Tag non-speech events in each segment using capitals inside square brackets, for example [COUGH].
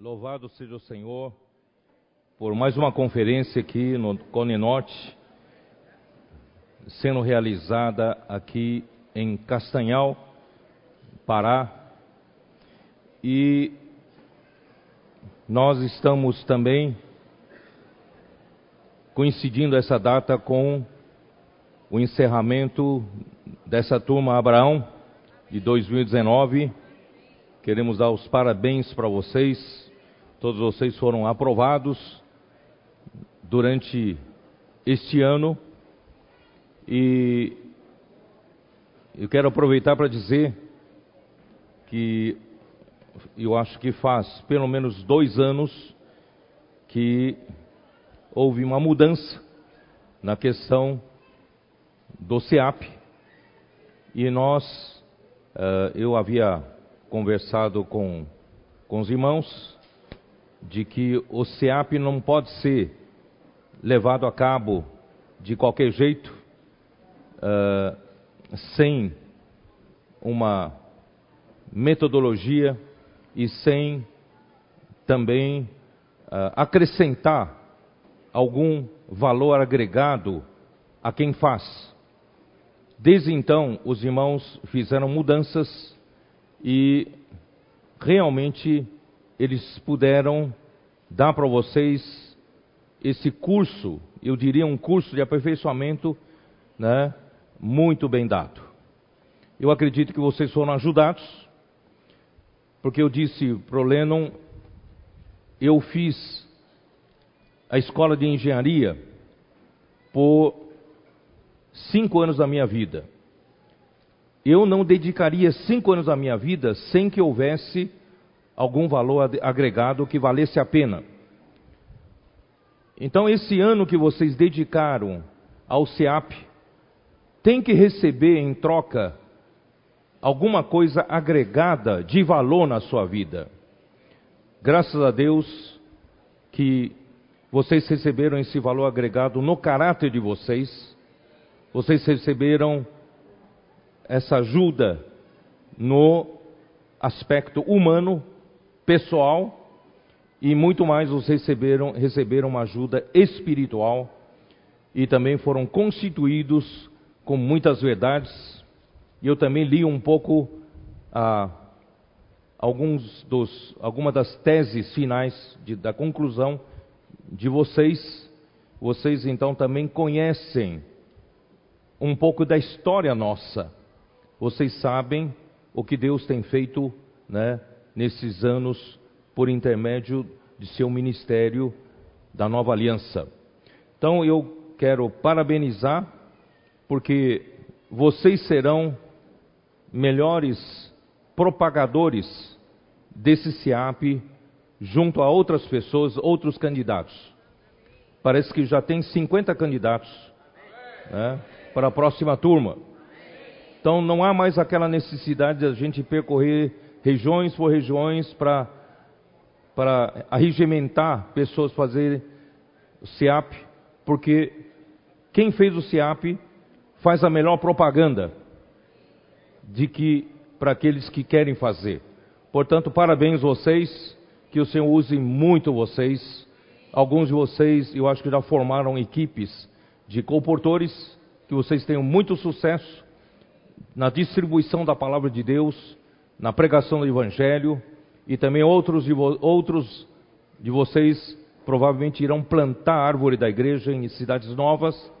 Louvado seja o Senhor por mais uma conferência aqui no Cone Norte, sendo realizada aqui em Castanhal, Pará. E nós estamos também coincidindo essa data com o encerramento dessa turma Abraão de 2019. Queremos dar os parabéns para vocês Todos vocês foram aprovados durante este ano. E eu quero aproveitar para dizer que eu acho que faz pelo menos dois anos que houve uma mudança na questão do SEAP. E nós, uh, eu havia conversado com, com os irmãos de que o SEAP não pode ser levado a cabo de qualquer jeito, uh, sem uma metodologia e sem também uh, acrescentar algum valor agregado a quem faz. Desde então, os irmãos fizeram mudanças e realmente eles puderam dar para vocês esse curso, eu diria um curso de aperfeiçoamento, né, muito bem dado. Eu acredito que vocês foram ajudados, porque eu disse para o Lennon, eu fiz a escola de engenharia por cinco anos da minha vida. Eu não dedicaria cinco anos da minha vida sem que houvesse algum valor agregado que valesse a pena. Então, esse ano que vocês dedicaram ao SEAP, tem que receber em troca alguma coisa agregada de valor na sua vida. Graças a Deus que vocês receberam esse valor agregado no caráter de vocês, vocês receberam essa ajuda no aspecto humano pessoal e muito mais os receberam, receberam uma ajuda espiritual e também foram constituídos com muitas verdades. E eu também li um pouco ah, alguns dos, algumas das teses finais de, da conclusão de vocês. Vocês então também conhecem um pouco da história nossa. Vocês sabem o que Deus tem feito, né, nesses anos por intermédio de seu ministério da Nova Aliança. Então eu quero parabenizar porque vocês serão melhores propagadores desse SIAP junto a outras pessoas, outros candidatos. Parece que já tem 50 candidatos né, para a próxima turma. Então não há mais aquela necessidade de a gente percorrer regiões por regiões para para arregimentar pessoas fazer o SIAP, porque quem fez o SIAP faz a melhor propaganda de que para aqueles que querem fazer. Portanto, parabéns vocês, que o Senhor use muito vocês. Alguns de vocês, eu acho que já formaram equipes de comportores, que vocês tenham muito sucesso na distribuição da palavra de Deus na pregação do Evangelho, e também outros de, outros de vocês provavelmente irão plantar a árvore da igreja em cidades novas,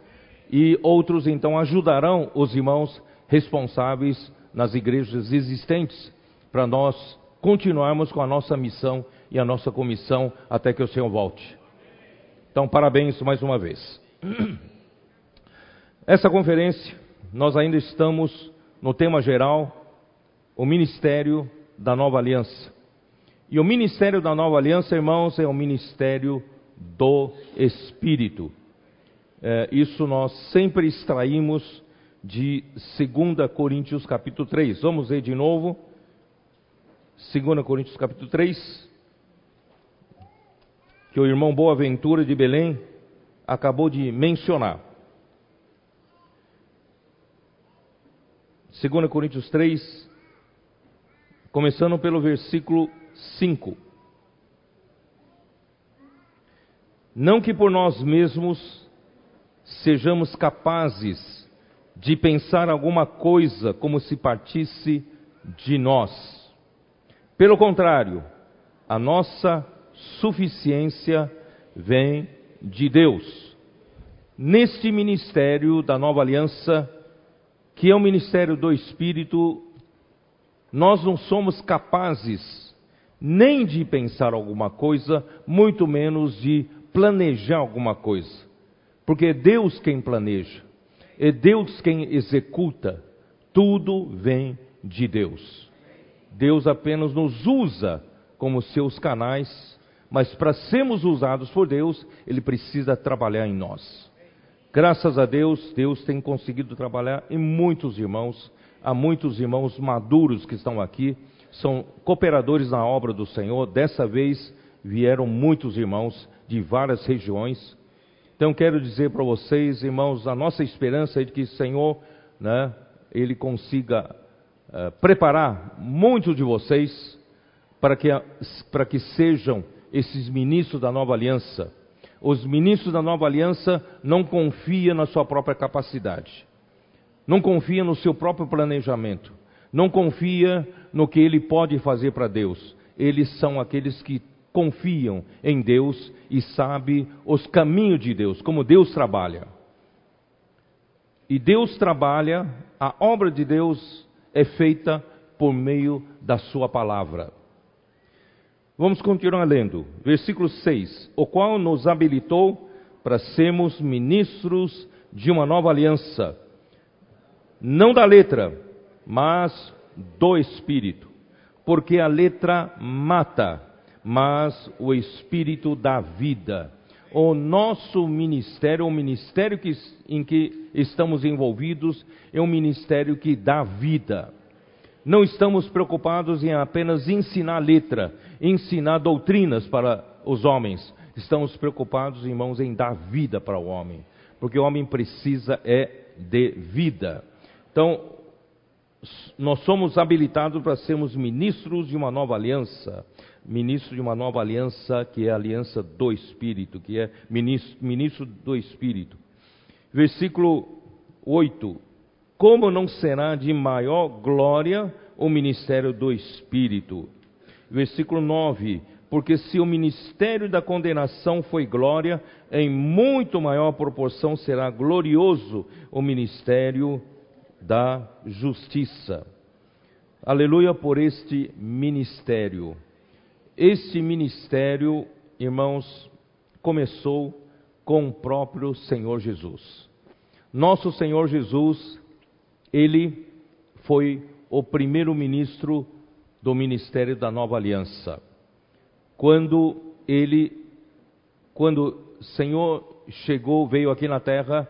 e outros então ajudarão os irmãos responsáveis nas igrejas existentes, para nós continuarmos com a nossa missão e a nossa comissão até que o Senhor volte. Então, parabéns mais uma vez. [CLEARS THROAT] Essa conferência, nós ainda estamos no tema geral o ministério da nova aliança. E o ministério da nova aliança, irmãos, é o ministério do Espírito. É, isso nós sempre extraímos de 2 Coríntios capítulo 3. Vamos ler de novo. 2 Coríntios capítulo 3. Que o irmão Boaventura de Belém acabou de mencionar. 2 Coríntios 3, começando pelo versículo 5. Não que por nós mesmos sejamos capazes de pensar alguma coisa como se partisse de nós. Pelo contrário, a nossa suficiência vem de Deus. Neste ministério da nova aliança, que é o ministério do Espírito, nós não somos capazes nem de pensar alguma coisa, muito menos de planejar alguma coisa. Porque é Deus quem planeja, é Deus quem executa, tudo vem de Deus. Deus apenas nos usa como seus canais, mas para sermos usados por Deus, Ele precisa trabalhar em nós. Graças a Deus, Deus tem conseguido trabalhar em muitos irmãos, há muitos irmãos maduros que estão aqui, são cooperadores na obra do Senhor. Dessa vez vieram muitos irmãos de várias regiões. Então quero dizer para vocês, irmãos, a nossa esperança é de que o Senhor, né, ele consiga uh, preparar muitos de vocês para que, para que sejam esses ministros da nova aliança. Os ministros da nova aliança não confiam na sua própria capacidade, não confiam no seu próprio planejamento, não confiam no que ele pode fazer para Deus. Eles são aqueles que confiam em Deus e sabem os caminhos de Deus, como Deus trabalha. E Deus trabalha, a obra de Deus é feita por meio da Sua palavra. Vamos continuar lendo. Versículo 6: O qual nos habilitou para sermos ministros de uma nova aliança, não da letra, mas do Espírito. Porque a letra mata, mas o Espírito dá vida. O nosso ministério, o ministério que, em que estamos envolvidos, é um ministério que dá vida. Não estamos preocupados em apenas ensinar letra, ensinar doutrinas para os homens. Estamos preocupados, irmãos, em dar vida para o homem, porque o homem precisa é de vida. Então, nós somos habilitados para sermos ministros de uma nova aliança, ministro de uma nova aliança que é a aliança do Espírito, que é ministro, ministro do Espírito. Versículo 8: como não será de maior glória o ministério do Espírito? Versículo 9: Porque se o ministério da condenação foi glória, em muito maior proporção será glorioso o ministério da justiça. Aleluia por este ministério. Este ministério, irmãos, começou com o próprio Senhor Jesus. Nosso Senhor Jesus ele foi o primeiro ministro do ministério da Nova Aliança. Quando ele, quando o Senhor chegou, veio aqui na terra,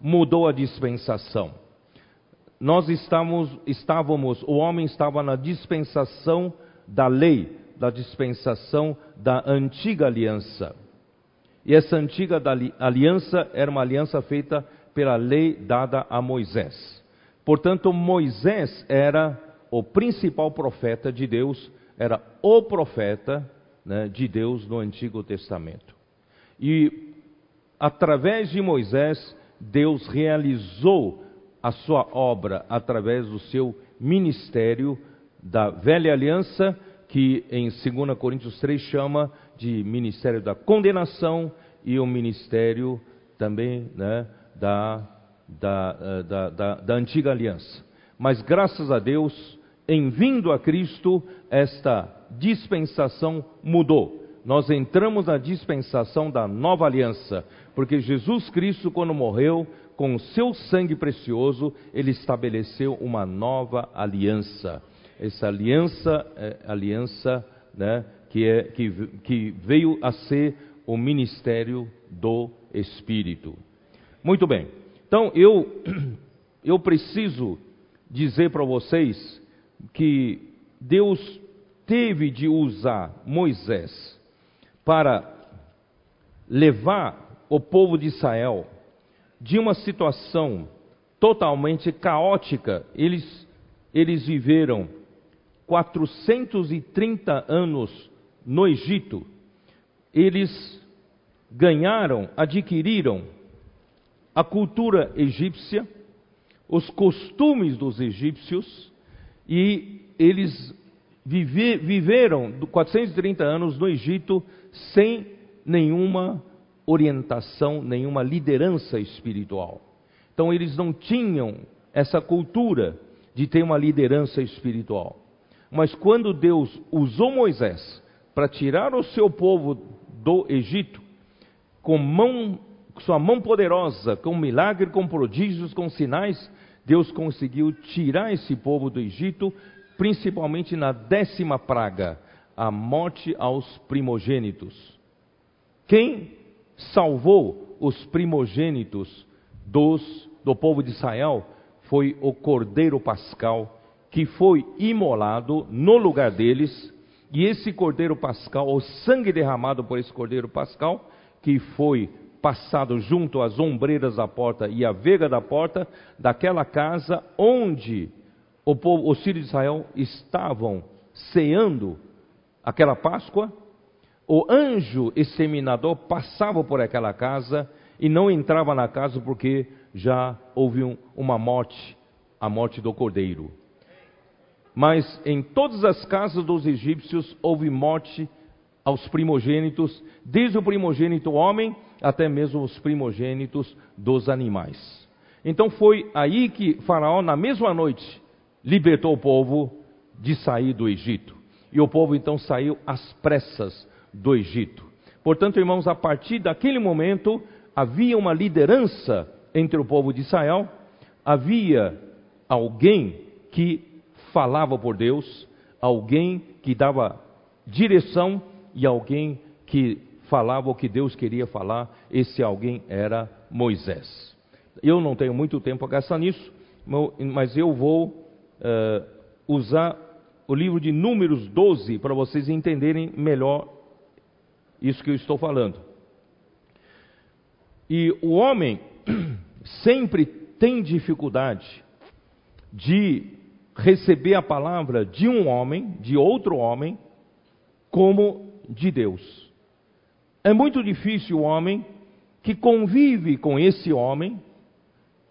mudou a dispensação. Nós estávamos, o homem estava na dispensação da lei, da dispensação da antiga aliança. E essa antiga aliança era uma aliança feita pela lei dada a Moisés. Portanto, Moisés era o principal profeta de Deus, era o profeta né, de Deus no Antigo Testamento. E através de Moisés, Deus realizou a sua obra através do seu ministério da velha aliança, que em 2 Coríntios 3 chama de ministério da condenação e o ministério também né, da da, eh, da, da, da antiga aliança. Mas graças a Deus, em vindo a Cristo, esta dispensação mudou. Nós entramos na dispensação da nova aliança, porque Jesus Cristo, quando morreu, com o seu sangue precioso, ele estabeleceu uma nova aliança. Essa aliança é aliança né, que, é, que, que veio a ser o ministério do Espírito. Muito bem. Então eu, [CLEARS THROAT] eu preciso dizer para vocês que Deus teve de usar Moisés para levar o povo de Israel de uma situação totalmente caótica. Eles, eles viveram 430 anos no Egito. Eles ganharam, adquiriram a cultura egípcia, os costumes dos egípcios, e eles vive, viveram 430 anos no Egito sem nenhuma orientação, nenhuma liderança espiritual. Então eles não tinham essa cultura de ter uma liderança espiritual. Mas quando Deus usou Moisés para tirar o seu povo do Egito, com mão, sua mão poderosa, com milagre, com prodígios, com sinais, Deus conseguiu tirar esse povo do Egito, principalmente na décima praga, a morte aos primogênitos. Quem salvou os primogênitos dos, do povo de Israel foi o cordeiro pascal, que foi imolado no lugar deles, e esse cordeiro pascal, o sangue derramado por esse cordeiro pascal, que foi passado junto às ombreiras da porta e à vega da porta daquela casa onde o povo, os filhos de Israel estavam ceando aquela Páscoa, o anjo exterminador passava por aquela casa e não entrava na casa porque já houve um, uma morte, a morte do cordeiro. Mas em todas as casas dos egípcios houve morte aos primogênitos, desde o primogênito homem até mesmo os primogênitos dos animais. Então foi aí que Faraó, na mesma noite, libertou o povo de sair do Egito. E o povo então saiu às pressas do Egito. Portanto, irmãos, a partir daquele momento havia uma liderança entre o povo de Israel, havia alguém que falava por Deus, alguém que dava direção e alguém que falava o que Deus queria falar. Esse alguém era Moisés. Eu não tenho muito tempo a gastar nisso, mas eu vou uh, usar o livro de Números 12 para vocês entenderem melhor isso que eu estou falando. E o homem [CLEARS THROAT] sempre tem dificuldade de receber a palavra de um homem, de outro homem, como de Deus. É muito difícil o homem que convive com esse homem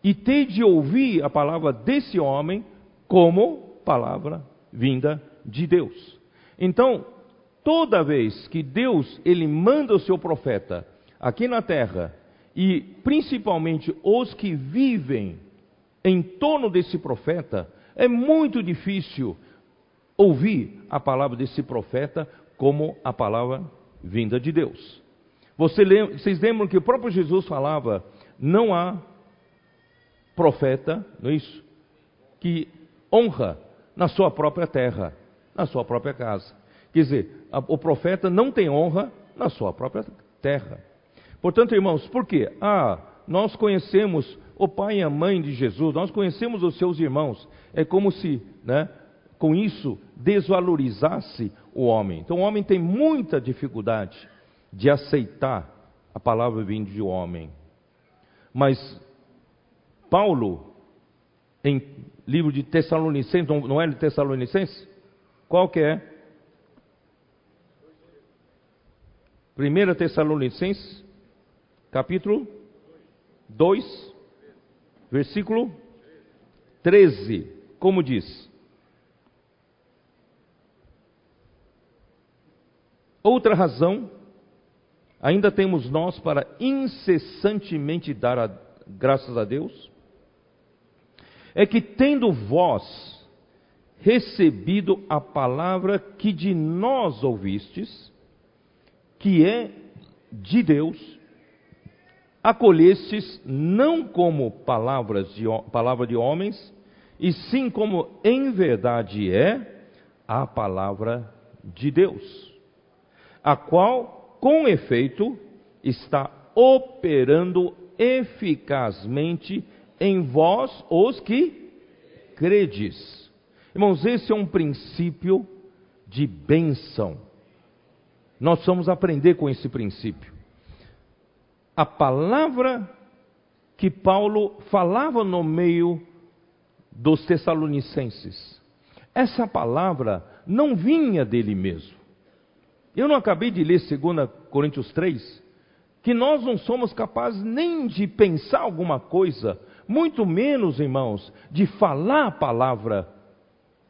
e ter de ouvir a palavra desse homem como palavra vinda de Deus. Então, toda vez que Deus ele manda o seu profeta aqui na terra e principalmente os que vivem em torno desse profeta, é muito difícil ouvir a palavra desse profeta como a palavra vinda de Deus. Você lembra, vocês lembram que o próprio Jesus falava: não há profeta, não é isso? Que honra na sua própria terra, na sua própria casa. Quer dizer, a, o profeta não tem honra na sua própria terra. Portanto, irmãos, por quê? Ah, nós conhecemos o pai e a mãe de Jesus, nós conhecemos os seus irmãos. É como se, né, com isso, desvalorizasse o homem. Então, o homem tem muita dificuldade de aceitar a palavra vinda de homem. Mas Paulo, em livro de Tessalonicenses, não é de Tessalonicenses? Qual que é? 1 Tessalonicenses, capítulo 2, versículo 13, como diz? Outra razão, ainda temos nós para incessantemente dar a, graças a Deus, é que tendo vós recebido a palavra que de nós ouvistes, que é de Deus, acolhestes não como palavras de, palavra de homens, e sim como em verdade é a palavra de Deus, a qual, com efeito, está operando eficazmente em vós os que credes. Irmãos, esse é um princípio de bênção. Nós vamos aprender com esse princípio a palavra que Paulo falava no meio dos Tessalonicenses. Essa palavra não vinha dele mesmo. Eu não acabei de ler 2 Coríntios 3, que nós não somos capazes nem de pensar alguma coisa, muito menos, irmãos, de falar a palavra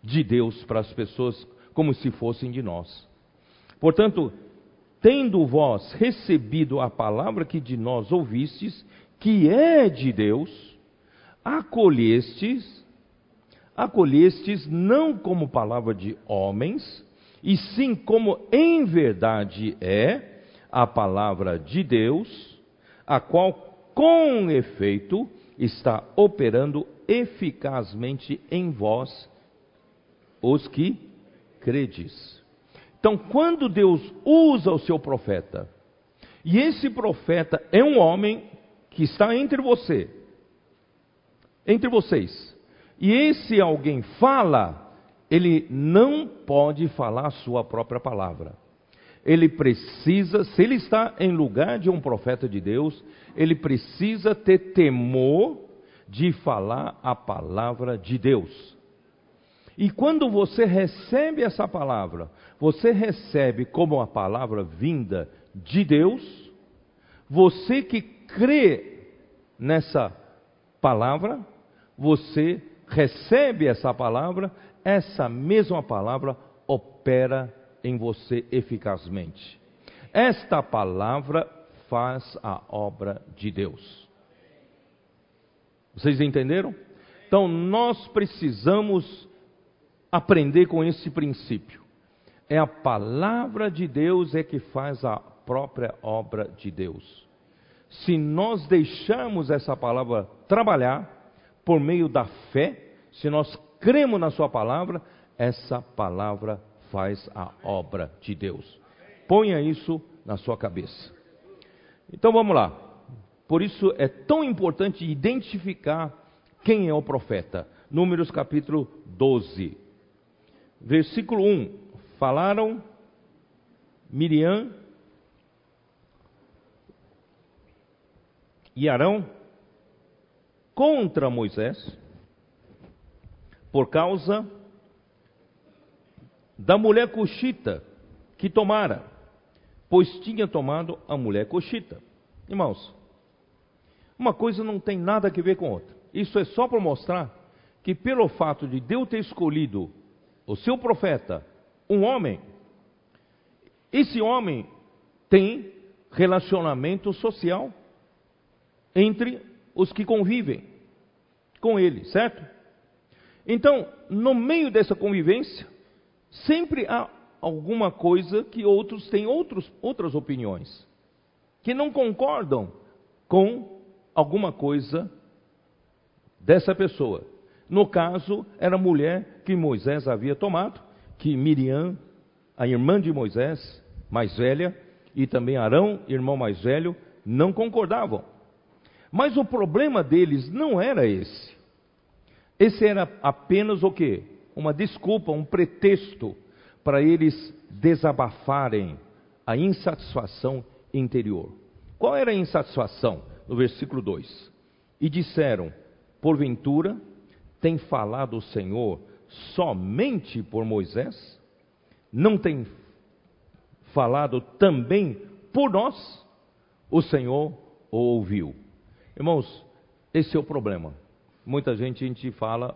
de Deus para as pessoas como se fossem de nós. Portanto, tendo vós recebido a palavra que de nós ouvistes, que é de Deus, acolhestes, acolhestes não como palavra de homens, e sim como em verdade é a palavra de Deus, a qual com efeito está operando eficazmente em vós, os que credes. Então, quando Deus usa o seu profeta, e esse profeta é um homem que está entre você, entre vocês, e esse alguém fala, ele não pode falar a sua própria palavra. Ele precisa, se ele está em lugar de um profeta de Deus, ele precisa ter temor de falar a palavra de Deus. E quando você recebe essa palavra, você recebe como a palavra vinda de Deus, você que crê nessa palavra, você recebe essa palavra, essa mesma palavra opera em você eficazmente. Esta palavra faz a obra de Deus. Vocês entenderam? Então nós precisamos aprender com esse princípio. É a palavra de Deus é que faz a própria obra de Deus. Se nós deixarmos essa palavra trabalhar por meio da fé, se nós cremos na sua palavra, essa palavra faz a obra de Deus. Ponha isso na sua cabeça. Então vamos lá. Por isso é tão importante identificar quem é o profeta. Números capítulo 12. Versículo 1: Falaram Miriam e Arão contra Moisés por causa da mulher coxita que tomara, pois tinha tomado a mulher coxita. Irmãos, uma coisa não tem nada a ver com outra. Isso é só para mostrar que pelo fato de Deus ter escolhido o seu profeta, um homem, esse homem tem relacionamento social entre os que convivem com ele, certo? Então, no meio dessa convivência, sempre há alguma coisa que outros têm outros, outras opiniões, que não concordam com alguma coisa dessa pessoa. No caso, era a mulher que Moisés havia tomado, que Miriam, a irmã de Moisés, mais velha, e também Arão, irmão mais velho, não concordavam. Mas o problema deles não era esse. Esse era apenas o que? Uma desculpa, um pretexto para eles desabafarem a insatisfação interior. Qual era a insatisfação? No versículo 2: E disseram: Porventura tem falado o Senhor somente por Moisés? Não tem falado também por nós? O Senhor o ouviu. Irmãos, esse é o problema. Muita gente a gente fala,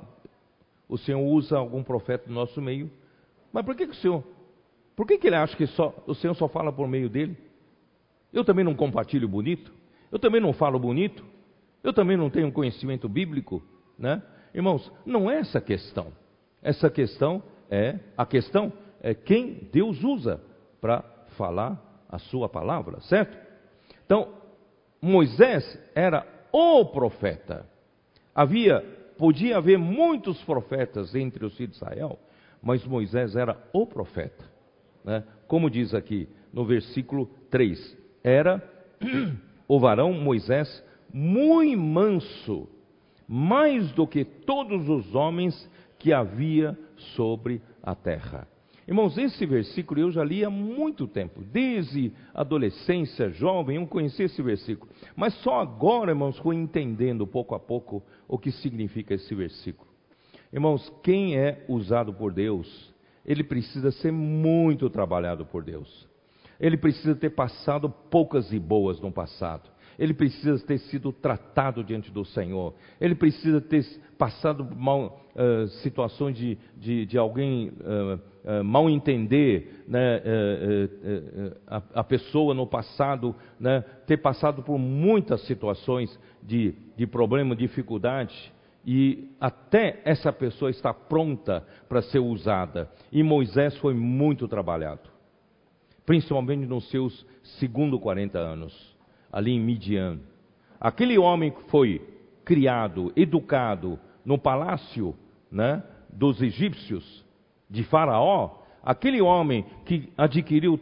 o Senhor usa algum profeta do nosso meio, mas por que, que o Senhor, por que, que ele acha que só, o Senhor só fala por meio dele? Eu também não compartilho bonito, eu também não falo bonito, eu também não tenho conhecimento bíblico, né? Irmãos, não é essa a questão. Essa questão é, a questão é quem Deus usa para falar a sua palavra, certo? Então, Moisés era o profeta. Havia, podia haver muitos profetas entre os filhos de Israel, mas Moisés era o profeta. Né? Como diz aqui no versículo 3: Era [CLEARS THROAT] o varão Moisés muito manso, mais do que todos os homens que havia sobre a terra. Irmãos, esse versículo eu já li há muito tempo, desde adolescência, jovem, eu conheci esse versículo. Mas só agora, irmãos, fui entendendo pouco a pouco o que significa esse versículo. Irmãos, quem é usado por Deus, ele precisa ser muito trabalhado por Deus. Ele precisa ter passado poucas e boas no passado. Ele precisa ter sido tratado diante do Senhor. Ele precisa ter passado mal, uh, situações de, de, de alguém uh, uh, mal entender né, a, a, pessoa no passado, né, ter passado por muitas situações de, de problema, dificuldade e até essa pessoa está pronta para ser usada. E Moisés foi muito trabalhado, principalmente nos seus segundo 40 anos, ali em Midian. Aquele homem que foi criado, educado no palácio né, dos egípcios, de Faraó, aquele homem que adquiriu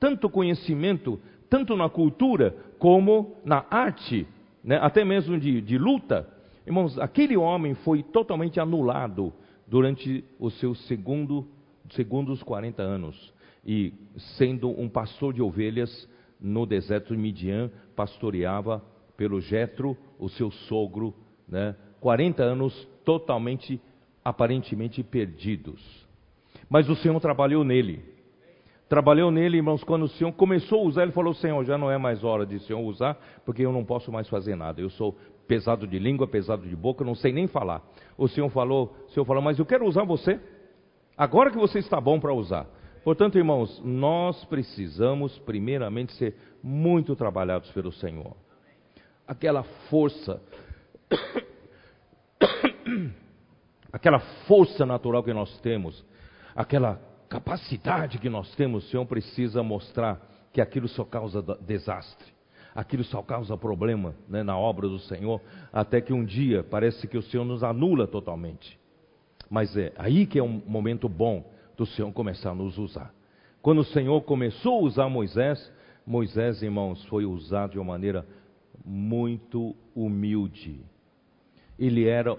tanto conhecimento, tanto na cultura como na arte, né, até mesmo de, de luta, Irmãos, aquele homem foi totalmente anulado durante os seus segundo, segundos 40 anos. E sendo um pastor de ovelhas no deserto de Midian, pastoreava pelo Jetro, o seu sogro, né? 40 anos totalmente, aparentemente perdidos. Mas o Senhor trabalhou nele. Trabalhou nele, irmãos, quando o Senhor começou a usar, ele falou: Senhor, já não é mais hora de o Senhor usar, porque eu não posso mais fazer nada. Eu sou pesado de língua, pesado de boca, não sei nem falar. O Senhor falou, o Senhor falou, mas eu quero usar você. Agora que você está bom para usar. Portanto, irmãos, nós precisamos primeiramente ser muito trabalhados pelo Senhor. Aquela força, [COUGHS] aquela força natural que nós temos, aquela capacidade que nós temos, o Senhor precisa mostrar que aquilo só causa desastre aquilo só causa problema né, na obra do Senhor, até que um dia parece que o Senhor nos anula totalmente. Mas é aí que é um momento bom do Senhor começar a nos usar. Quando o Senhor começou a usar Moisés, Moisés, irmãos, foi usado de uma maneira muito humilde. Ele era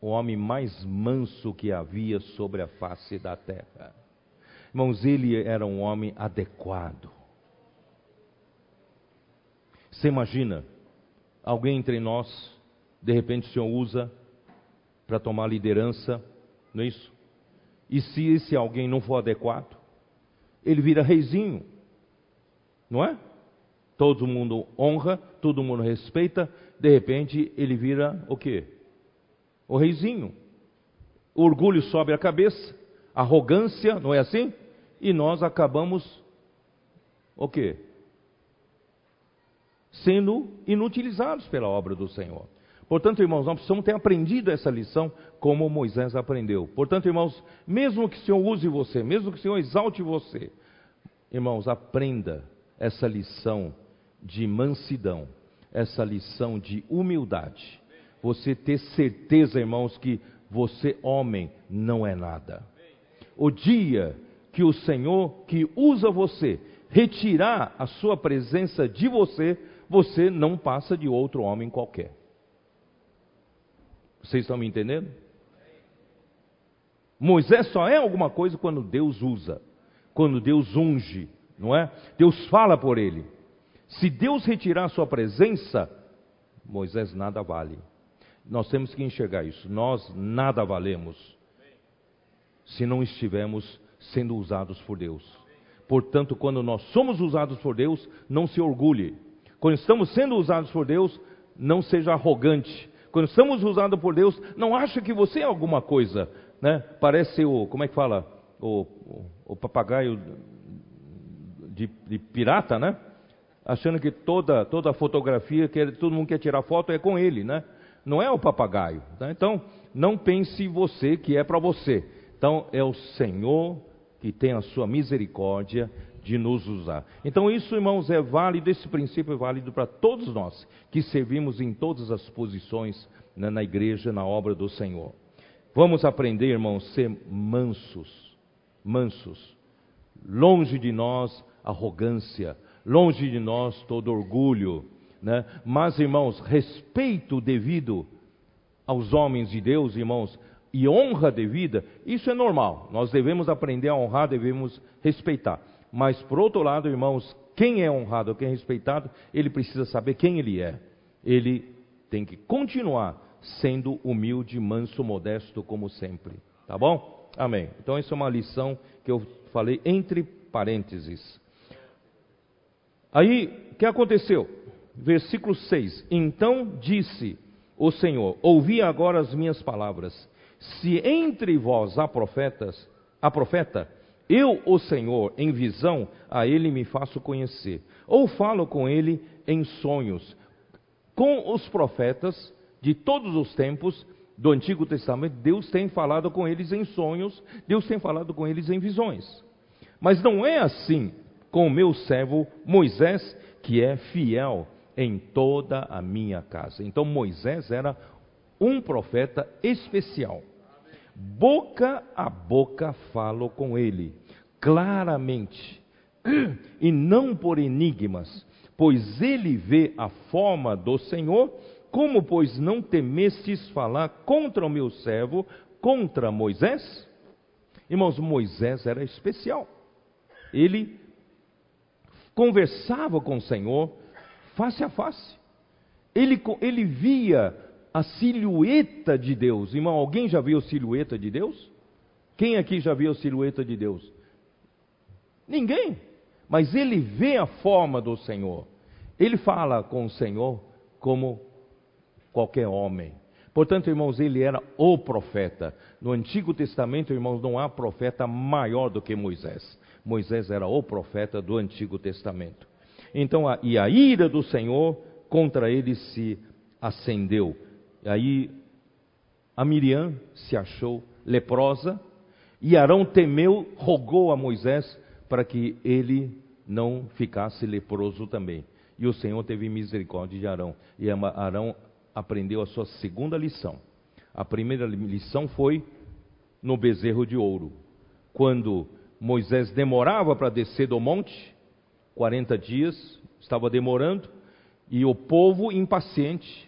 o homem mais manso que havia sobre a face da terra. Irmãos, ele era um homem adequado. Você imagina alguém entre nós, de repente o Senhor usa para tomar liderança, não é isso? E se esse alguém não for adequado, ele vira reizinho, não é? Todo mundo honra, todo mundo respeita, de repente ele vira o quê? O reizinho. O orgulho sobe a cabeça, arrogância, não é assim? E nós acabamos o quê? sendo inutilizados pela obra do Senhor. Portanto, irmãos, nós precisamos ter aprendido essa lição como Moisés aprendeu. Portanto, irmãos, mesmo que o Senhor use você, mesmo que o Senhor exalte você, irmãos, aprenda essa lição de mansidão, essa lição de humildade. Você ter certeza, irmãos, que você, homem, não é nada. O dia que o Senhor que usa você retirar a sua presença de você, você não passa de outro homem qualquer. Vocês estão me entendendo? Moisés só é alguma coisa quando Deus usa, quando Deus unge, não é? Deus fala por ele. Se Deus retirar a sua presença, Moisés nada vale. Nós temos que enxergar isso. Nós nada valemos se não estivermos sendo usados por Deus. Portanto, quando nós somos usados por Deus, não se orgulhe. Quando estamos sendo usados por Deus, não seja arrogante. Quando estamos usados por Deus, não acha que você é alguma coisa, né? Parece o, como é que fala? O, o, o papagaio de, de, pirata, né? Achando que toda, toda fotografia, que todo mundo quer tirar foto é com ele, né? Não é o papagaio. Tá? Então, não pense você que é para você. Então, é o Senhor que tem a sua misericórdia de nos usar. Então, isso, irmãos, é válido, esse princípio é válido para todos nós que servimos em todas as posições né, na igreja, na obra do Senhor. Vamos aprender, irmãos, ser mansos, mansos. Longe de nós arrogância, longe de nós todo orgulho, né? Mas, irmãos, respeito devido aos homens de Deus, irmãos, e honra devida, isso é normal. Nós devemos aprender a honrar, devemos respeitar. Mas, por outro lado, irmãos, quem é honrado, quem é respeitado, ele precisa saber quem ele é. Ele tem que continuar sendo humilde, manso, modesto, como sempre. Tá bom? Amém. Então, essa é uma lição que eu falei entre parênteses. Aí, o que aconteceu? Versículo 6: Então disse o Senhor: Ouvi agora as minhas palavras. Se entre vós há profetas, há profeta, eu, o Senhor, em visão, a ele me faço conhecer. Ou falo com ele em sonhos. Com os profetas de todos os tempos do Antigo Testamento, Deus tem falado com eles em sonhos, Deus tem falado com eles em visões. Mas não é assim com o meu servo Moisés, que é fiel em toda a minha casa. Então Moisés era um profeta especial. Boca a boca falo com ele, claramente, [CLEARS THROAT] e não por enigmas, pois ele vê a forma do Senhor. Como, pois, não temestes falar contra o meu servo, contra Moisés? Irmãos, Moisés era especial. Ele conversava com o Senhor face a face. Ele, ele via a silhueta de Deus. Irmão, alguém já viu silhueta de Deus? Quem aqui já viu a silhueta de Deus? Ninguém. Mas ele vê a forma do Senhor. Ele fala com o Senhor como qualquer homem. Portanto, irmãos, ele era o profeta. No Antigo Testamento, irmãos, não há profeta maior do que Moisés. Moisés era o profeta do Antigo Testamento. Então, a, e a ira do Senhor contra ele se acendeu. E aí a Miriam se achou leprosa e Arão temeu, rogou a Moisés para que ele não ficasse leproso também. E o Senhor teve misericórdia de Arão. E Arão aprendeu a sua segunda lição. A primeira lição foi no bezerro de ouro. Quando Moisés demorava para descer do monte, 40 dias, estava demorando, e o povo impaciente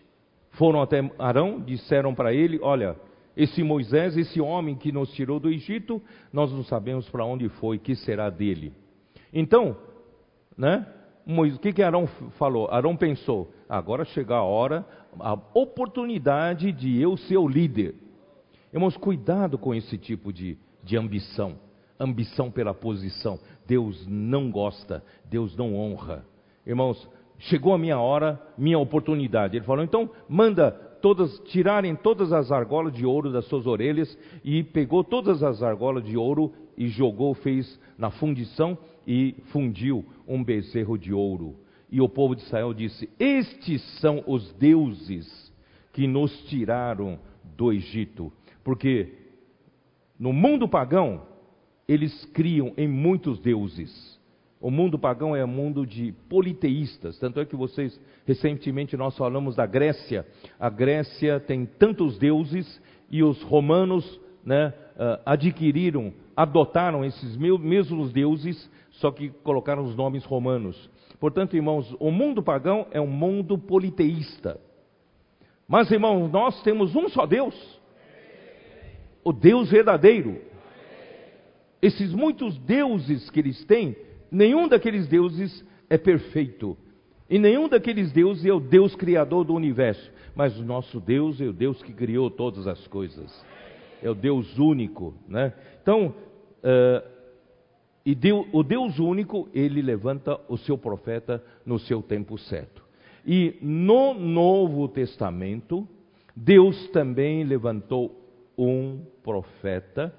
foram até Arão, disseram para ele: Olha, esse Moisés, esse homem que nos tirou do Egito, nós não sabemos para onde foi, que será dele. Então, né? O que, que Arão falou? Arão pensou: agora chega a hora, a oportunidade de eu ser o líder. Irmãos, cuidado com esse tipo de, de ambição. Ambição pela posição. Deus não gosta, Deus não honra. Irmãos, chegou a minha hora, minha oportunidade. Ele falou: então manda todas tirarem todas as argolas de ouro das suas orelhas e pegou todas as argolas de ouro e jogou, fez na fundição e fundiu um bezerro de ouro. E o povo de Israel disse: Estes são os deuses que nos tiraram do Egito. Porque no mundo pagão, eles criam em muitos deuses. O mundo pagão é um mundo de politeístas, tanto é que vocês, recentemente nós falamos da Grécia. A Grécia tem tantos deuses e os romanos né, ah, adquiriram, adotaram esses mesmos deuses, só que colocaram os nomes romanos. Portanto, irmãos, o mundo pagão é um mundo politeísta. Mas, irmãos, nós temos um só Deus, o Deus verdadeiro. Esses muitos deuses que eles têm, nenhum daqueles deuses é perfeito. E nenhum daqueles deuses é o Deus criador do universo. Mas o nosso Deus é o Deus que criou todas as coisas. É o Deus único, né? Então, uh, e Deus, o Deus único, ele levanta o seu profeta no seu tempo certo. E no Novo Testamento, Deus também levantou um profeta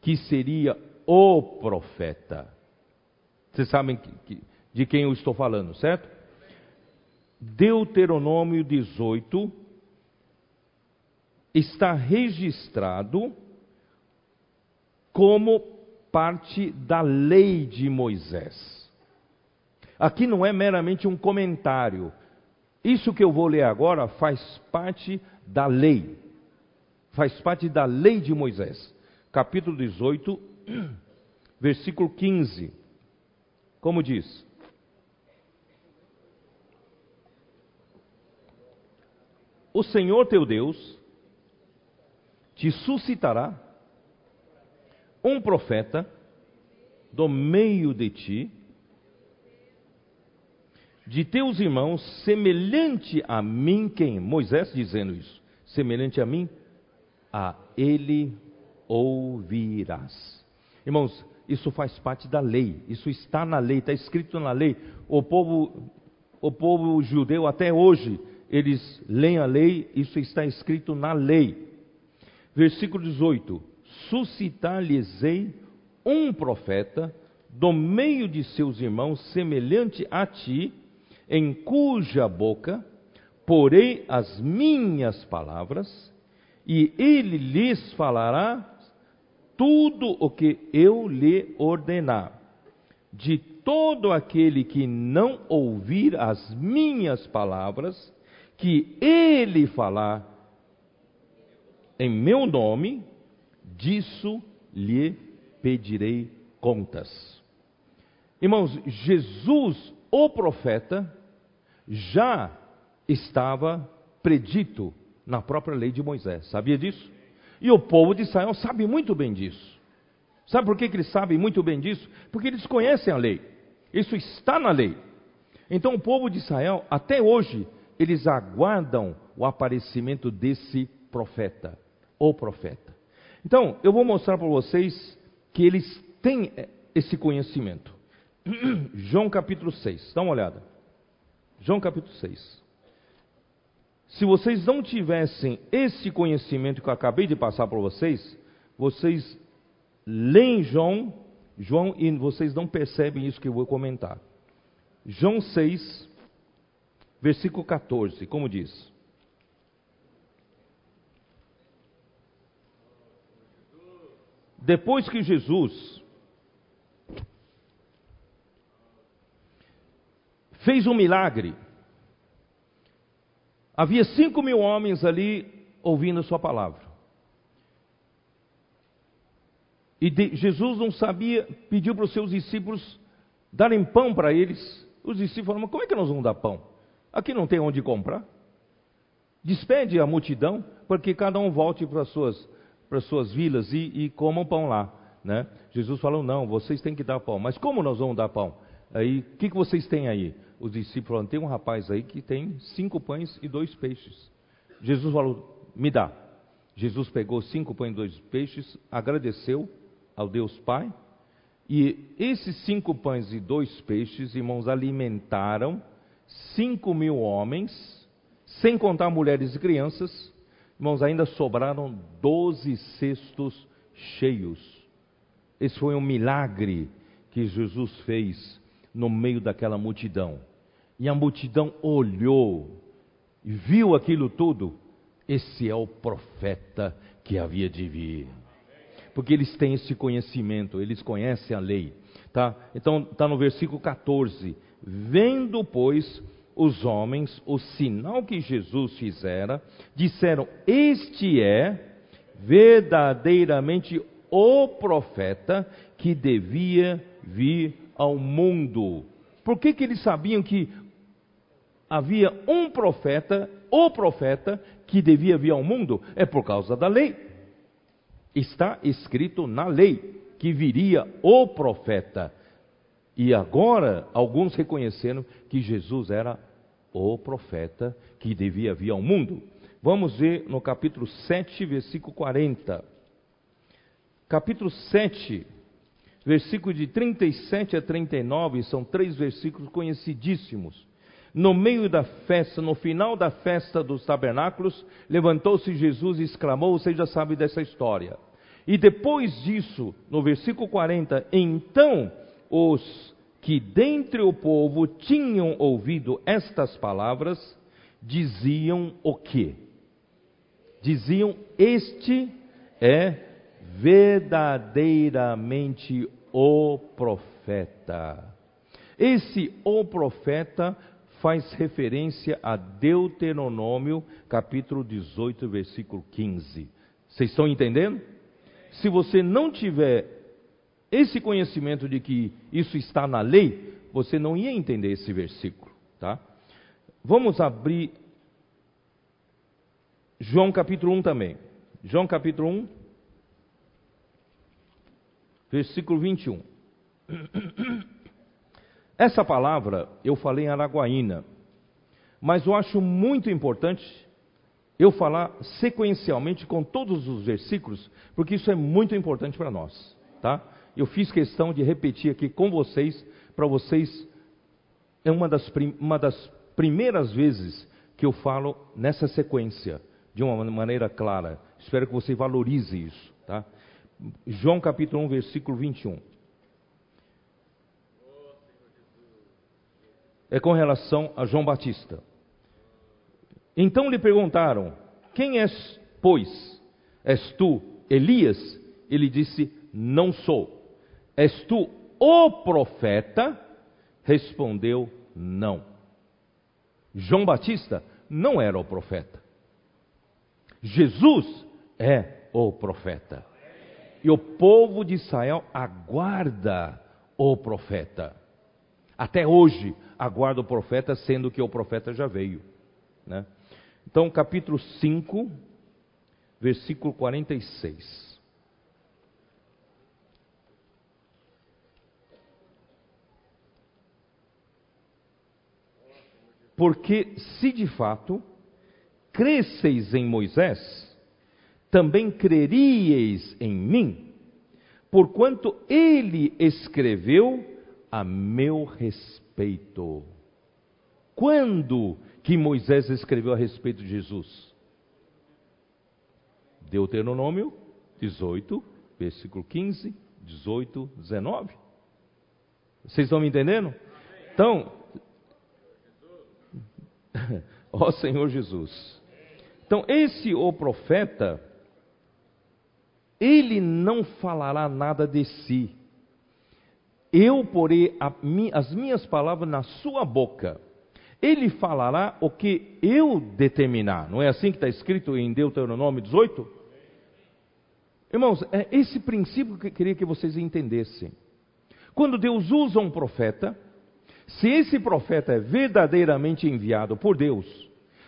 que seria o profeta. Vocês sabem de quem eu estou falando, certo? Deuteronômio 18 está registrado como parte da lei de Moisés. Aqui não é meramente um comentário. Isso que eu vou ler agora faz parte da lei. Faz parte da lei de Moisés. Capítulo 18, [CLEARS THROAT] versículo 15. Como diz? O Senhor teu Deus te suscitará um profeta do meio de ti, de teus irmãos, semelhante a mim, quem? Moisés dizendo isso, semelhante a mim, a ele ouvirás. Irmãos, isso faz parte da lei, isso está na lei, está escrito na lei. O povo, o povo judeu até hoje, eles leem a lei, isso está escrito na lei. Versículo 18: Suscitar-lhes-ei um profeta do meio de seus irmãos, semelhante a ti, em cuja boca porei as minhas palavras, e ele lhes falará tudo o que eu lhe ordenar. De todo aquele que não ouvir as minhas palavras, que ele falar em meu nome, disso lhe pedirei contas. Irmãos, Jesus, o profeta, já estava predito na própria lei de Moisés. Sabia disso? E o povo de Israel sabe muito bem disso. Sabe por que, que eles sabem muito bem disso? Porque eles conhecem a lei. Isso está na lei. Então o povo de Israel, até hoje, eles aguardam o aparecimento desse profeta, o profeta. Então, eu vou mostrar para vocês que eles têm esse conhecimento. [CLEARS THROAT] João capítulo 6, dá uma olhada. João capítulo 6. Se vocês não tivessem esse conhecimento que eu acabei de passar para vocês, vocês leem João, João e vocês não percebem isso que eu vou comentar. João 6, versículo 14, como diz? Depois que Jesus fez um milagre, Havia cinco mil homens ali ouvindo a sua palavra. E de, Jesus não sabia, pediu para os seus discípulos darem pão para eles. Os discípulos falaram: Mas como é que nós vamos dar pão? Aqui não tem onde comprar. Despede a multidão, porque cada um volte para as suas, para suas vilas e, e comam pão lá. Né? Jesus falou: Não, vocês têm que dar pão. Mas como nós vamos dar pão? Aí, o que, que vocês têm aí? os discípulos falaram: tem um rapaz aí que tem cinco pães e dois peixes. Jesus falou: me dá. Jesus pegou cinco pães e dois peixes, agradeceu ao Deus Pai, e esses cinco pães e dois peixes, irmãos, alimentaram cinco mil homens, sem contar mulheres e crianças. Irmãos, ainda sobraram doze cestos cheios. Esse foi um milagre que Jesus fez no meio daquela multidão. E a multidão olhou e viu aquilo tudo. Esse é o profeta que havia de vir. Porque eles têm esse conhecimento, eles conhecem a lei. Tá? Então, está no versículo 14. Vendo, pois, os homens o sinal que Jesus fizera, disseram: Este é verdadeiramente o profeta que devia vir ao mundo. Por que, que eles sabiam que havia um profeta, o profeta, que devia vir ao mundo, é por causa da lei. Está escrito na lei que viria o profeta. E agora, alguns reconheceram que Jesus era o profeta que devia vir ao mundo. Vamos ver no capítulo 7, versículo 40. Capítulo 7, versículo de 37 a 39, são três versículos conhecidíssimos. No meio da festa, no final da festa dos tabernáculos, levantou-se Jesus e exclamou: Você já sabe dessa história. E depois disso, no versículo 40, então os que dentre o povo tinham ouvido estas palavras, diziam o quê? Diziam: Este é verdadeiramente o profeta. Esse o profeta faz referência a Deuteronômio, capítulo 18, versículo 15. Vocês estão entendendo? Se você não tiver esse conhecimento de que isso está na lei, você não ia entender esse versículo, tá? Vamos abrir João capítulo 1 também. João capítulo 1, versículo 21. Essa palavra eu falei em Araguaína, mas eu acho muito importante eu falar sequencialmente com todos os versículos, porque isso é muito importante para nós, tá? Eu fiz questão de repetir aqui com vocês, para vocês, é uma das, uma das primeiras vezes que eu falo nessa sequência, de uma maneira clara. Espero que você valorize isso, tá? João capítulo 1, versículo 21. É com relação a João Batista. Então lhe perguntaram: Quem és, pois? És tu Elias? Ele disse: Não sou. És tu o profeta? Respondeu: Não. João Batista não era o profeta. Jesus é o profeta. E o povo de Israel aguarda o profeta. Até hoje aguarda o profeta, sendo que o profeta já veio. Né? Então, capítulo 5, versículo 46. Porque se de fato cresceis em Moisés, também creríeis em mim, porquanto ele escreveu a meu respeito. Quando que Moisés escreveu a respeito de Jesus? Deuteronômio 18, versículo 15, 18, 19. Vocês estão me entendendo? Então, [LAUGHS] ó Senhor Jesus. Então, esse o profeta, ele não falará nada de si. Eu porei a, as minhas palavras na sua boca. Ele falará o que eu determinar. Não é assim que está escrito em Deuteronômio 18? Irmãos, é esse princípio que eu queria que vocês entendessem. Quando Deus usa um profeta, se esse profeta é verdadeiramente enviado por Deus,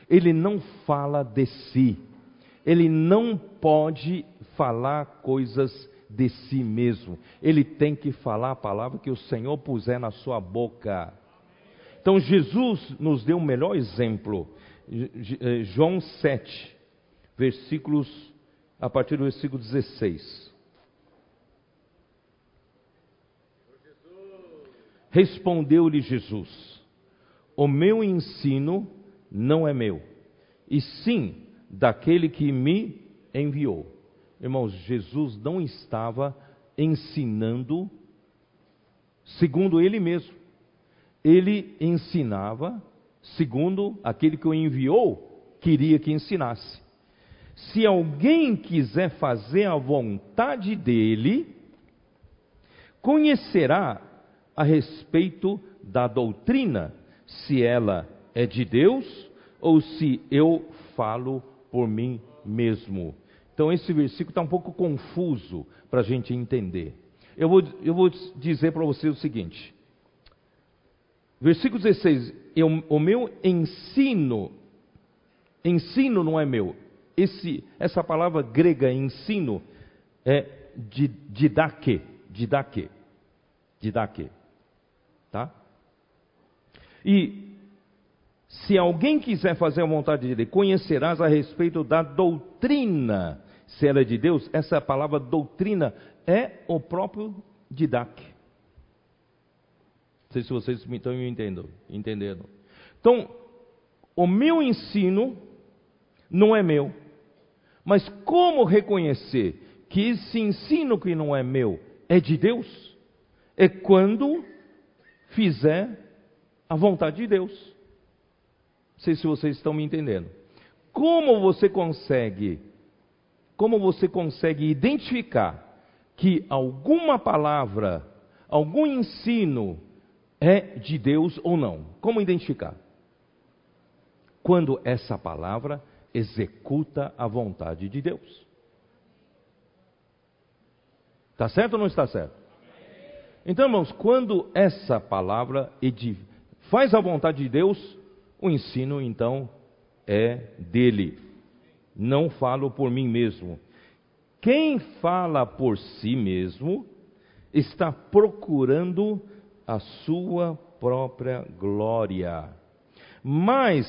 ele não fala de si, ele não pode falar coisas de si mesmo, ele tem que falar a palavra que o Senhor puser na sua boca. Então Jesus nos deu o melhor exemplo, eh, João 7, versículos, a partir do versículo 16. Respondeu-lhe Jesus: O meu ensino não é meu, e sim daquele que me enviou. Irmãos, Jesus não estava ensinando segundo ele mesmo. Ele ensinava segundo aquele que o enviou queria que ensinasse. Se alguém quiser fazer a vontade dele, conhecerá a respeito da doutrina, se ela é de Deus ou se eu falo por mim mesmo. Então esse versículo está um pouco confuso para a gente entender. Eu vou, eu vou dizer para você o seguinte. Versículo 16: eu, O meu ensino, ensino não é meu. Esse, essa palavra grega ensino é didaque, didaque, didaque. Tá? E se alguém quiser fazer a vontade de Deus, conhecerás a respeito da doutrina, se ela é de Deus, essa palavra doutrina é o próprio didac. Não sei se vocês estão me entendendo. entendendo. Então, o meu ensino não é meu. Mas como reconhecer que esse ensino que não é meu é de Deus? É quando fizer a vontade de Deus. Não sei se vocês estão me entendendo. Como você consegue, como você consegue identificar que alguma palavra, algum ensino é de Deus ou não? Como identificar? Quando essa palavra executa a vontade de Deus. Está certo ou não está certo? Então, irmãos, quando essa palavra faz a vontade de Deus, o ensino então é dele. Não falo por mim mesmo. Quem fala por si mesmo está procurando a sua própria glória. Mas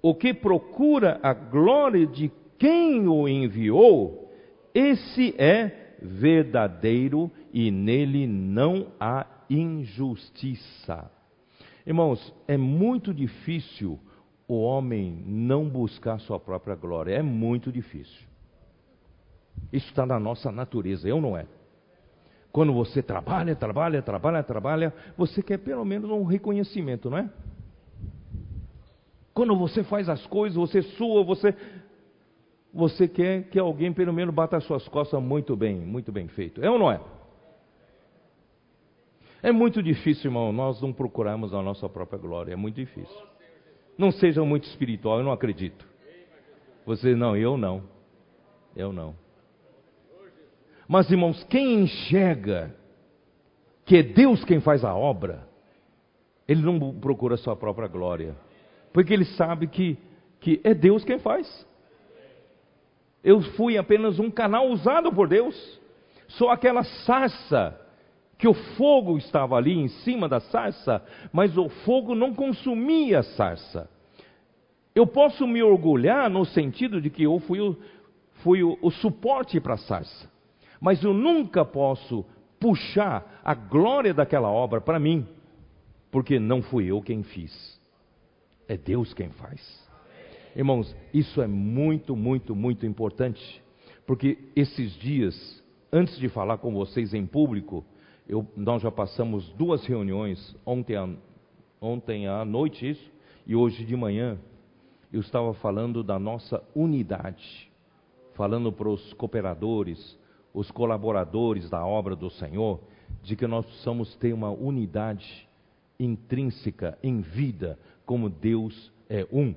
o que procura a glória de quem o enviou, esse é verdadeiro e nele não há injustiça. Irmãos, é muito difícil o homem não buscar sua própria glória. É muito difícil. Isso está na nossa natureza, eu não é. Quando você trabalha, trabalha, trabalha, trabalha, você quer pelo menos um reconhecimento, não é? Quando você faz as coisas, você sua, você você quer que alguém pelo menos bata as suas costas muito bem, muito bem feito. É ou não é? É muito difícil, irmão, nós não procurarmos a nossa própria glória. É muito difícil. Não seja muito espiritual, eu não acredito. Você não, eu não. Eu não. Mas, irmãos, quem enxerga que é Deus quem faz a obra, ele não procura a sua própria glória. Porque ele sabe que, que é Deus quem faz. Eu fui apenas um canal usado por Deus. Sou aquela sarça que o fogo estava ali em cima da sarça, mas o fogo não consumia a sarça. Eu posso me orgulhar no sentido de que eu fui o, fui o, o suporte para a sarça, mas eu nunca posso puxar a glória daquela obra para mim, porque não fui eu quem fiz, é Deus quem faz. Irmãos, isso é muito, muito, muito importante, porque esses dias, antes de falar com vocês em público, eu, nós já passamos duas reuniões, ontem, a, ontem à noite isso, e hoje de manhã, eu estava falando da nossa unidade, falando para os cooperadores, os colaboradores da obra do Senhor, de que nós precisamos ter uma unidade intrínseca em vida, como Deus é um.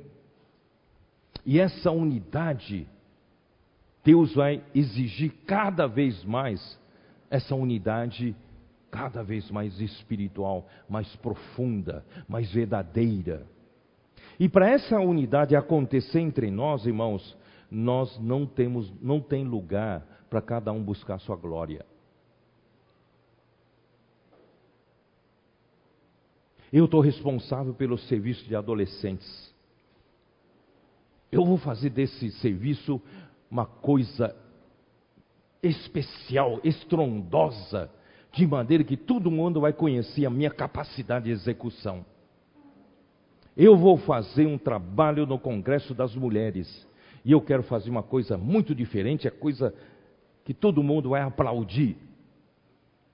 E essa unidade, Deus vai exigir cada vez mais essa unidade cada vez mais espiritual, mais profunda, mais verdadeira. E para essa unidade acontecer entre nós, irmãos, nós não temos, não tem lugar para cada um buscar sua glória. Eu estou responsável pelo serviço de adolescentes. Eu vou fazer desse serviço uma coisa especial, estrondosa, de maneira que todo mundo vai conhecer a minha capacidade de execução. Eu vou fazer um trabalho no Congresso das Mulheres e eu quero fazer uma coisa muito diferente, a coisa que todo mundo vai aplaudir.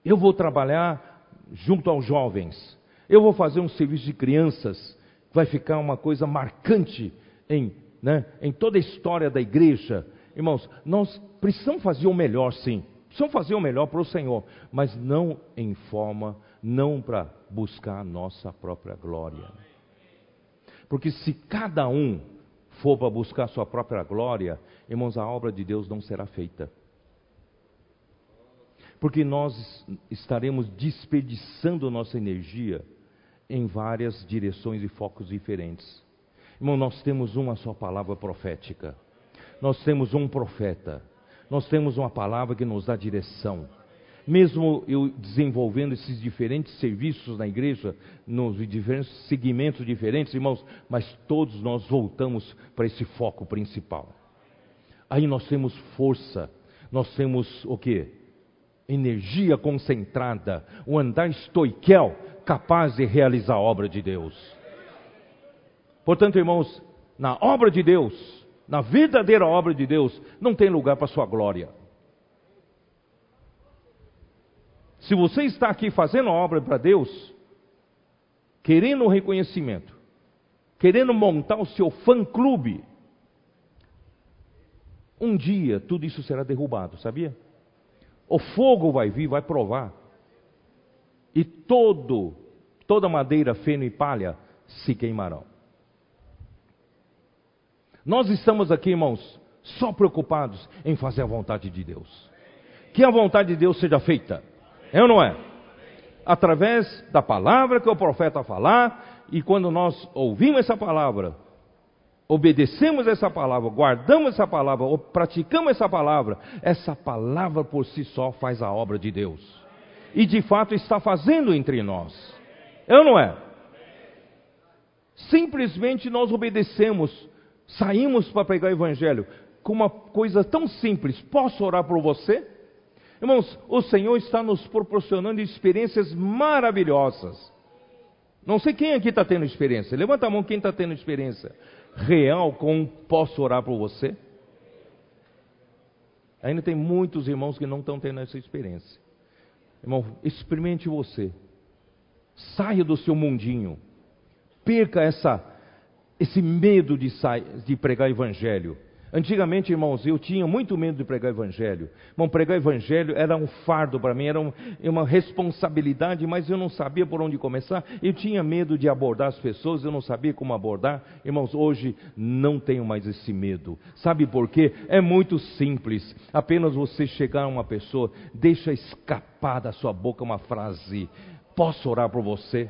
Eu vou trabalhar junto aos jovens. Eu vou fazer um serviço de crianças, vai ficar uma coisa marcante em né, em toda a história da igreja, irmãos, nós precisamos fazer o melhor, sim. Precisamos fazer o melhor para o Senhor, mas não em forma, não para buscar a nossa própria glória. Porque se cada um for para buscar a sua própria glória, irmãos, a obra de Deus não será feita. Porque nós estaremos desperdiçando nossa energia em várias direções e focos diferentes. Irmão, nós temos uma só palavra profética. Nós temos um profeta. Nós temos uma palavra que nos dá direção. Mesmo eu desenvolvendo esses diferentes serviços na igreja, nos diferentes segmentos diferentes, irmãos, mas todos nós voltamos para esse foco principal. Aí nós temos força, nós temos o que? Energia concentrada, o andar estoiquel capaz de realizar a obra de Deus. Portanto, irmãos, na obra de Deus, na verdadeira obra de Deus, não tem lugar para sua glória. Se você está aqui fazendo a obra para Deus, querendo o reconhecimento, querendo montar o seu fã-clube, um dia tudo isso será derrubado, sabia? O fogo vai vir, vai provar. E todo, toda madeira, feno e palha se queimarão. Nós estamos aqui, irmãos, só preocupados em fazer a vontade de Deus. Que a vontade de Deus seja feita. É ou não é? Através da palavra que o profeta falar, e quando nós ouvimos essa palavra, obedecemos essa palavra, guardamos essa palavra, ou praticamos essa palavra, essa palavra por si só faz a obra de Deus. E de fato está fazendo entre nós. É ou não é? Simplesmente nós obedecemos Saímos para pregar o Evangelho com uma coisa tão simples: posso orar por você? Irmãos, o Senhor está nos proporcionando experiências maravilhosas. Não sei quem aqui está tendo experiência. Levanta a mão quem está tendo experiência real com posso orar por você. Ainda tem muitos irmãos que não estão tendo essa experiência. Irmão, experimente você. Saia do seu mundinho. Perca essa, esse medo de, de pregar evangelho. Antigamente, irmãos, eu tinha muito medo de pregar evangelho. Bom, pregar evangelho era um fardo para mim, era um, uma responsabilidade, mas eu não sabia por onde começar. Eu tinha medo de abordar as pessoas, eu não sabia como abordar. Irmãos, hoje não tenho mais esse medo. Sabe por quê? É muito simples. Apenas você chegar a uma pessoa, deixa escapar da sua boca uma frase: Posso orar por você?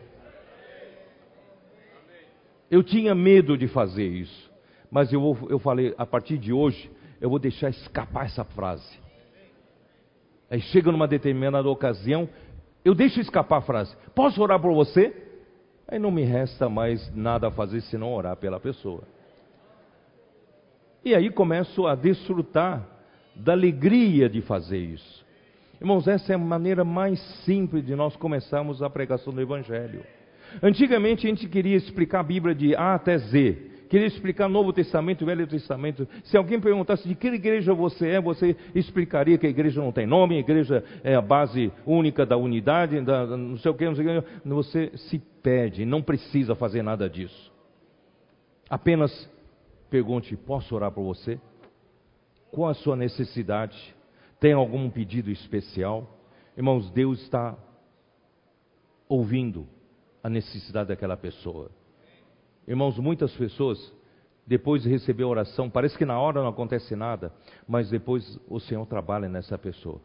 Eu tinha medo de fazer isso. Mas eu, eu falei, a partir de hoje, eu vou deixar escapar essa frase. Aí chega numa determinada ocasião, eu deixo escapar a frase: Posso orar por você? Aí não me resta mais nada a fazer senão orar pela pessoa. E aí começo a desfrutar da alegria de fazer isso. Irmãos, essa é a maneira mais simples de nós começarmos a pregação do Evangelho. Antigamente a gente queria explicar a Bíblia de A até Z queria explicar Novo Testamento e Velho Testamento. Se alguém perguntasse de que igreja você é, você explicaria que a igreja não tem nome, a igreja é a base única da unidade, da, não sei o que, não sei o que. Você se pede, não precisa fazer nada disso. Apenas pergunte: posso orar por você? Qual a sua necessidade? Tem algum pedido especial? Irmãos, Deus está ouvindo a necessidade daquela pessoa. Irmãos, muitas pessoas, depois de receber a oração, parece que na hora não acontece nada, mas depois o Senhor trabalha nessa pessoa.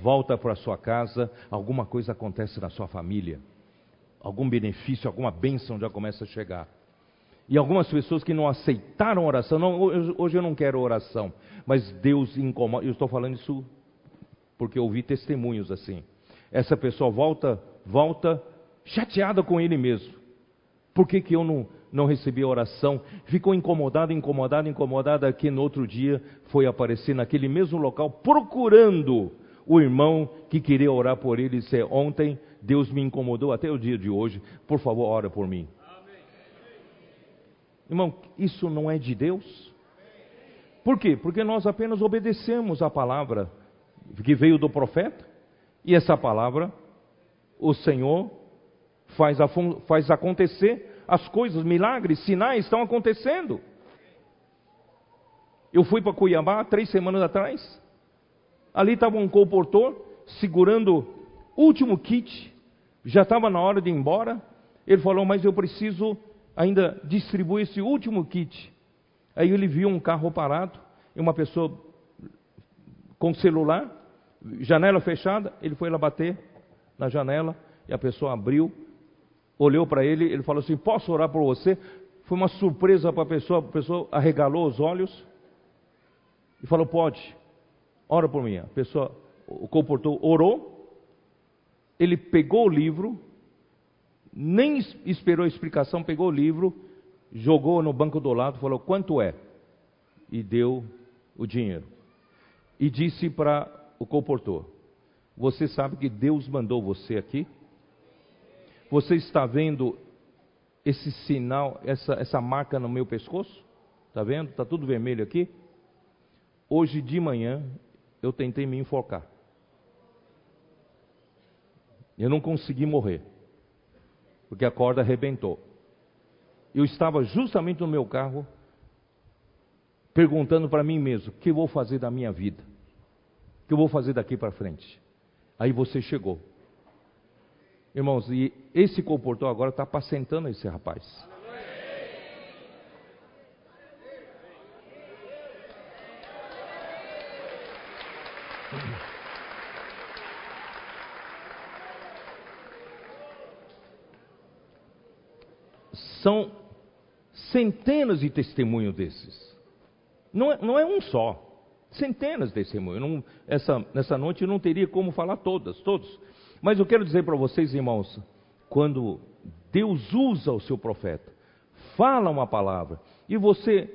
Volta para sua casa, alguma coisa acontece na sua família, algum benefício, alguma bênção já começa a chegar. E algumas pessoas que não aceitaram oração, não, hoje eu não quero oração, mas Deus incomoda. Eu estou falando isso porque ouvi testemunhos assim. Essa pessoa volta, volta chateada com ele mesmo. Por que, que eu não, não recebia oração, ficou incomodado, incomodado, incomodado, que no outro dia foi aparecer naquele mesmo local procurando o irmão que queria orar por ele e disse, ontem Deus me incomodou até o dia de hoje, por favor ora por mim. Irmão, isso não é de Deus? Por quê? Porque nós apenas obedecemos a palavra que veio do profeta, e essa palavra o Senhor faz, faz acontecer as coisas, milagres, sinais estão acontecendo. Eu fui para Cuiabá três semanas atrás. Ali estava um comportor segurando o último kit. Já estava na hora de ir embora. Ele falou, mas eu preciso ainda distribuir esse último kit. Aí ele viu um carro parado e uma pessoa com celular, janela fechada. Ele foi lá bater na janela e a pessoa abriu olhou para ele, ele falou assim: Posso orar por você? Foi uma surpresa para a pessoa, a pessoa arregalou os olhos e falou: Pode, ora por mim. A pessoa, o comportou, orou, ele pegou o livro, nem esperou a explicação, pegou o livro, jogou no banco do lado, falou: Quanto é? E deu o dinheiro. E disse para o comportor: Você sabe que Deus mandou você aqui? Você está vendo esse sinal, essa, essa marca no meu pescoço? Está vendo? Está tudo vermelho aqui? Hoje de manhã eu tentei me enfocar. Eu não consegui morrer, porque a corda arrebentou. Eu estava justamente no meu carro, perguntando para mim mesmo: o que eu vou fazer da minha vida? O que eu vou fazer daqui para frente? Aí você chegou. Irmãos, e esse comportou agora está apacentando esse rapaz. São centenas de testemunhos desses. Não é, não é um só. Centenas de testemunhos. Não, essa, nessa noite eu não teria como falar todas, todos. Mas eu quero dizer para vocês, irmãos, quando Deus usa o seu profeta, fala uma palavra, e você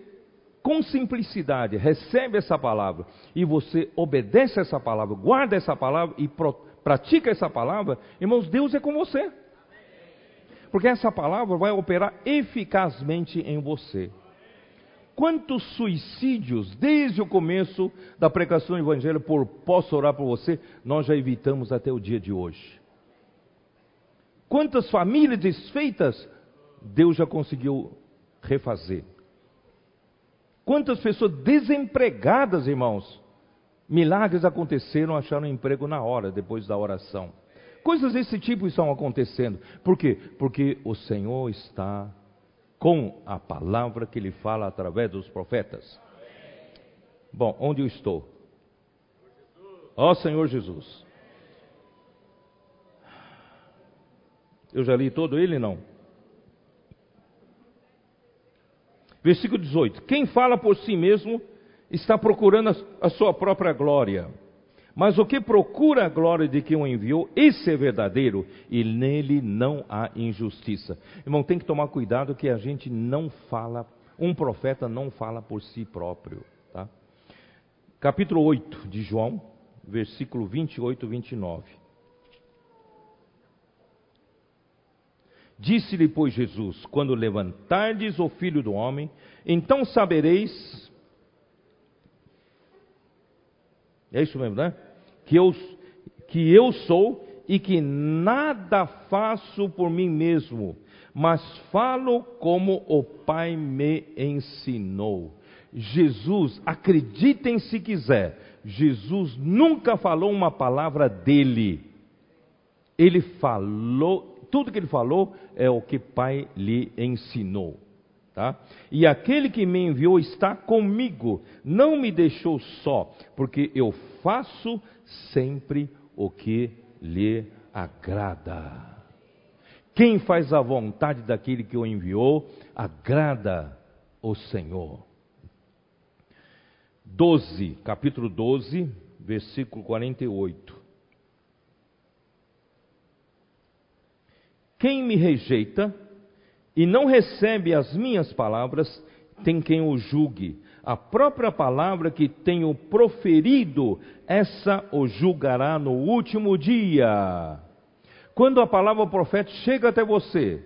com simplicidade, recebe essa palavra e você obedece essa palavra, guarda essa palavra e pratica essa palavra, irmãos, Deus é com você. Porque essa palavra vai operar eficazmente em você. Quantos suicídios, desde o começo da pregação do Evangelho, por posso orar por você, nós já evitamos até o dia de hoje. Quantas famílias desfeitas, Deus já conseguiu refazer. Quantas pessoas desempregadas, irmãos, milagres aconteceram, acharam emprego na hora, depois da oração. Coisas desse tipo estão acontecendo. Por quê? Porque o Senhor está com a palavra que ele fala através dos profetas. Bom, onde eu estou? Ó oh, Senhor Jesus. Eu já li todo ele, não? Versículo 18: Quem fala por si mesmo está procurando a sua própria glória. Mas o que procura a glória de quem o enviou, esse é verdadeiro, e nele não há injustiça. Irmão, tem que tomar cuidado que a gente não fala, um profeta não fala por si próprio. Tá? Capítulo 8 de João, versículo 28 e 29. Disse-lhe, pois, Jesus: Quando levantardes o filho do homem, então sabereis É isso mesmo, né? Que eu, que eu sou e que nada faço por mim mesmo, mas falo como o Pai me ensinou. Jesus, acreditem se quiser, Jesus nunca falou uma palavra dele. Ele falou, tudo que ele falou é o que Pai lhe ensinou. Tá? E aquele que me enviou está comigo, não me deixou só, porque eu faço sempre o que lhe agrada. Quem faz a vontade daquele que o enviou, agrada o Senhor. 12, capítulo 12, versículo 48. Quem me rejeita, e não recebe as minhas palavras, tem quem o julgue. A própria palavra que tenho proferido, essa o julgará no último dia. Quando a palavra profética chega até você,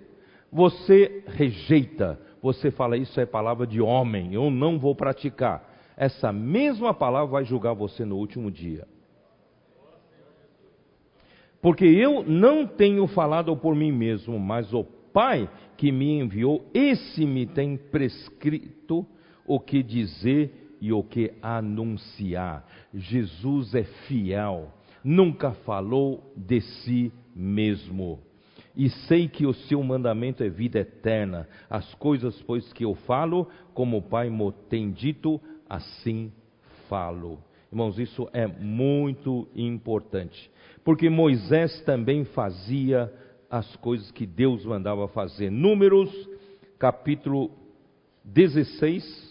você rejeita, você fala: Isso é palavra de homem, eu não vou praticar. Essa mesma palavra vai julgar você no último dia. Porque eu não tenho falado por mim mesmo, mas o Pai que me enviou, esse me tem prescrito o que dizer e o que anunciar. Jesus é fiel, nunca falou de si mesmo. E sei que o seu mandamento é vida eterna. As coisas, pois, que eu falo, como o Pai me tem dito, assim falo. Irmãos, isso é muito importante. Porque Moisés também fazia as coisas que Deus mandava fazer. Números, capítulo 16.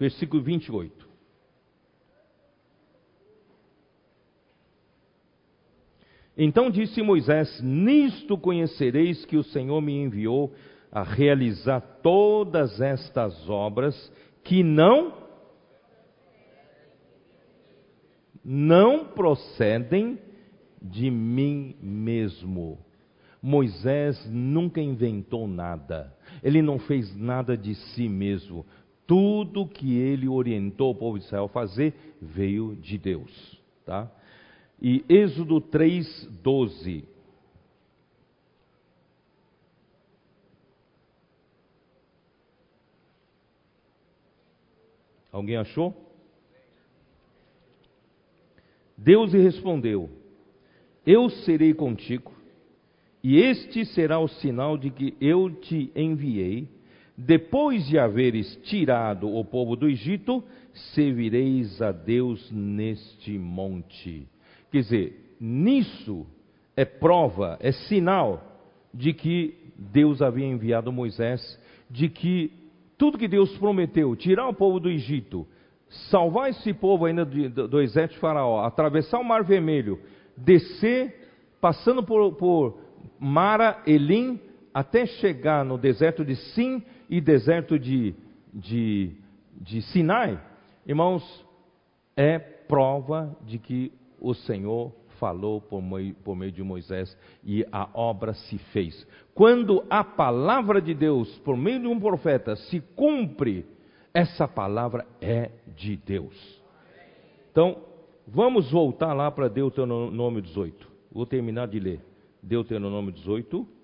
Versículo 28. Então disse Moisés: Nisto conhecereis que o Senhor me enviou a realizar todas estas obras que não não procedem de mim mesmo. Moisés nunca inventou nada, ele não fez nada de si mesmo. Tudo que ele orientou o povo de Israel a fazer veio de Deus. Tá? E Êxodo 3, 12. Alguém achou? Deus lhe respondeu: Eu serei contigo, e este será o sinal de que eu te enviei. Depois de haveres tirado o povo do Egito, servireis a Deus neste monte. Quer dizer, nisso é prova, é sinal de que Deus havia enviado Moisés, de que tudo que Deus prometeu, tirar o povo do Egito, salvar esse povo ainda do, do exército de Faraó, atravessar o Mar Vermelho, descer, passando por, por Mara, Elim, até chegar no deserto de Sim e deserto de, de, de Sinai, irmãos, é prova de que o Senhor falou por meio, por meio, de Moisés e a obra se fez. Quando a palavra de Deus, por meio de um profeta, se cumpre, essa palavra é de Deus. Então, vamos voltar lá para Deuteronômio 18. Vou terminar de ler. Deuteronômio 18.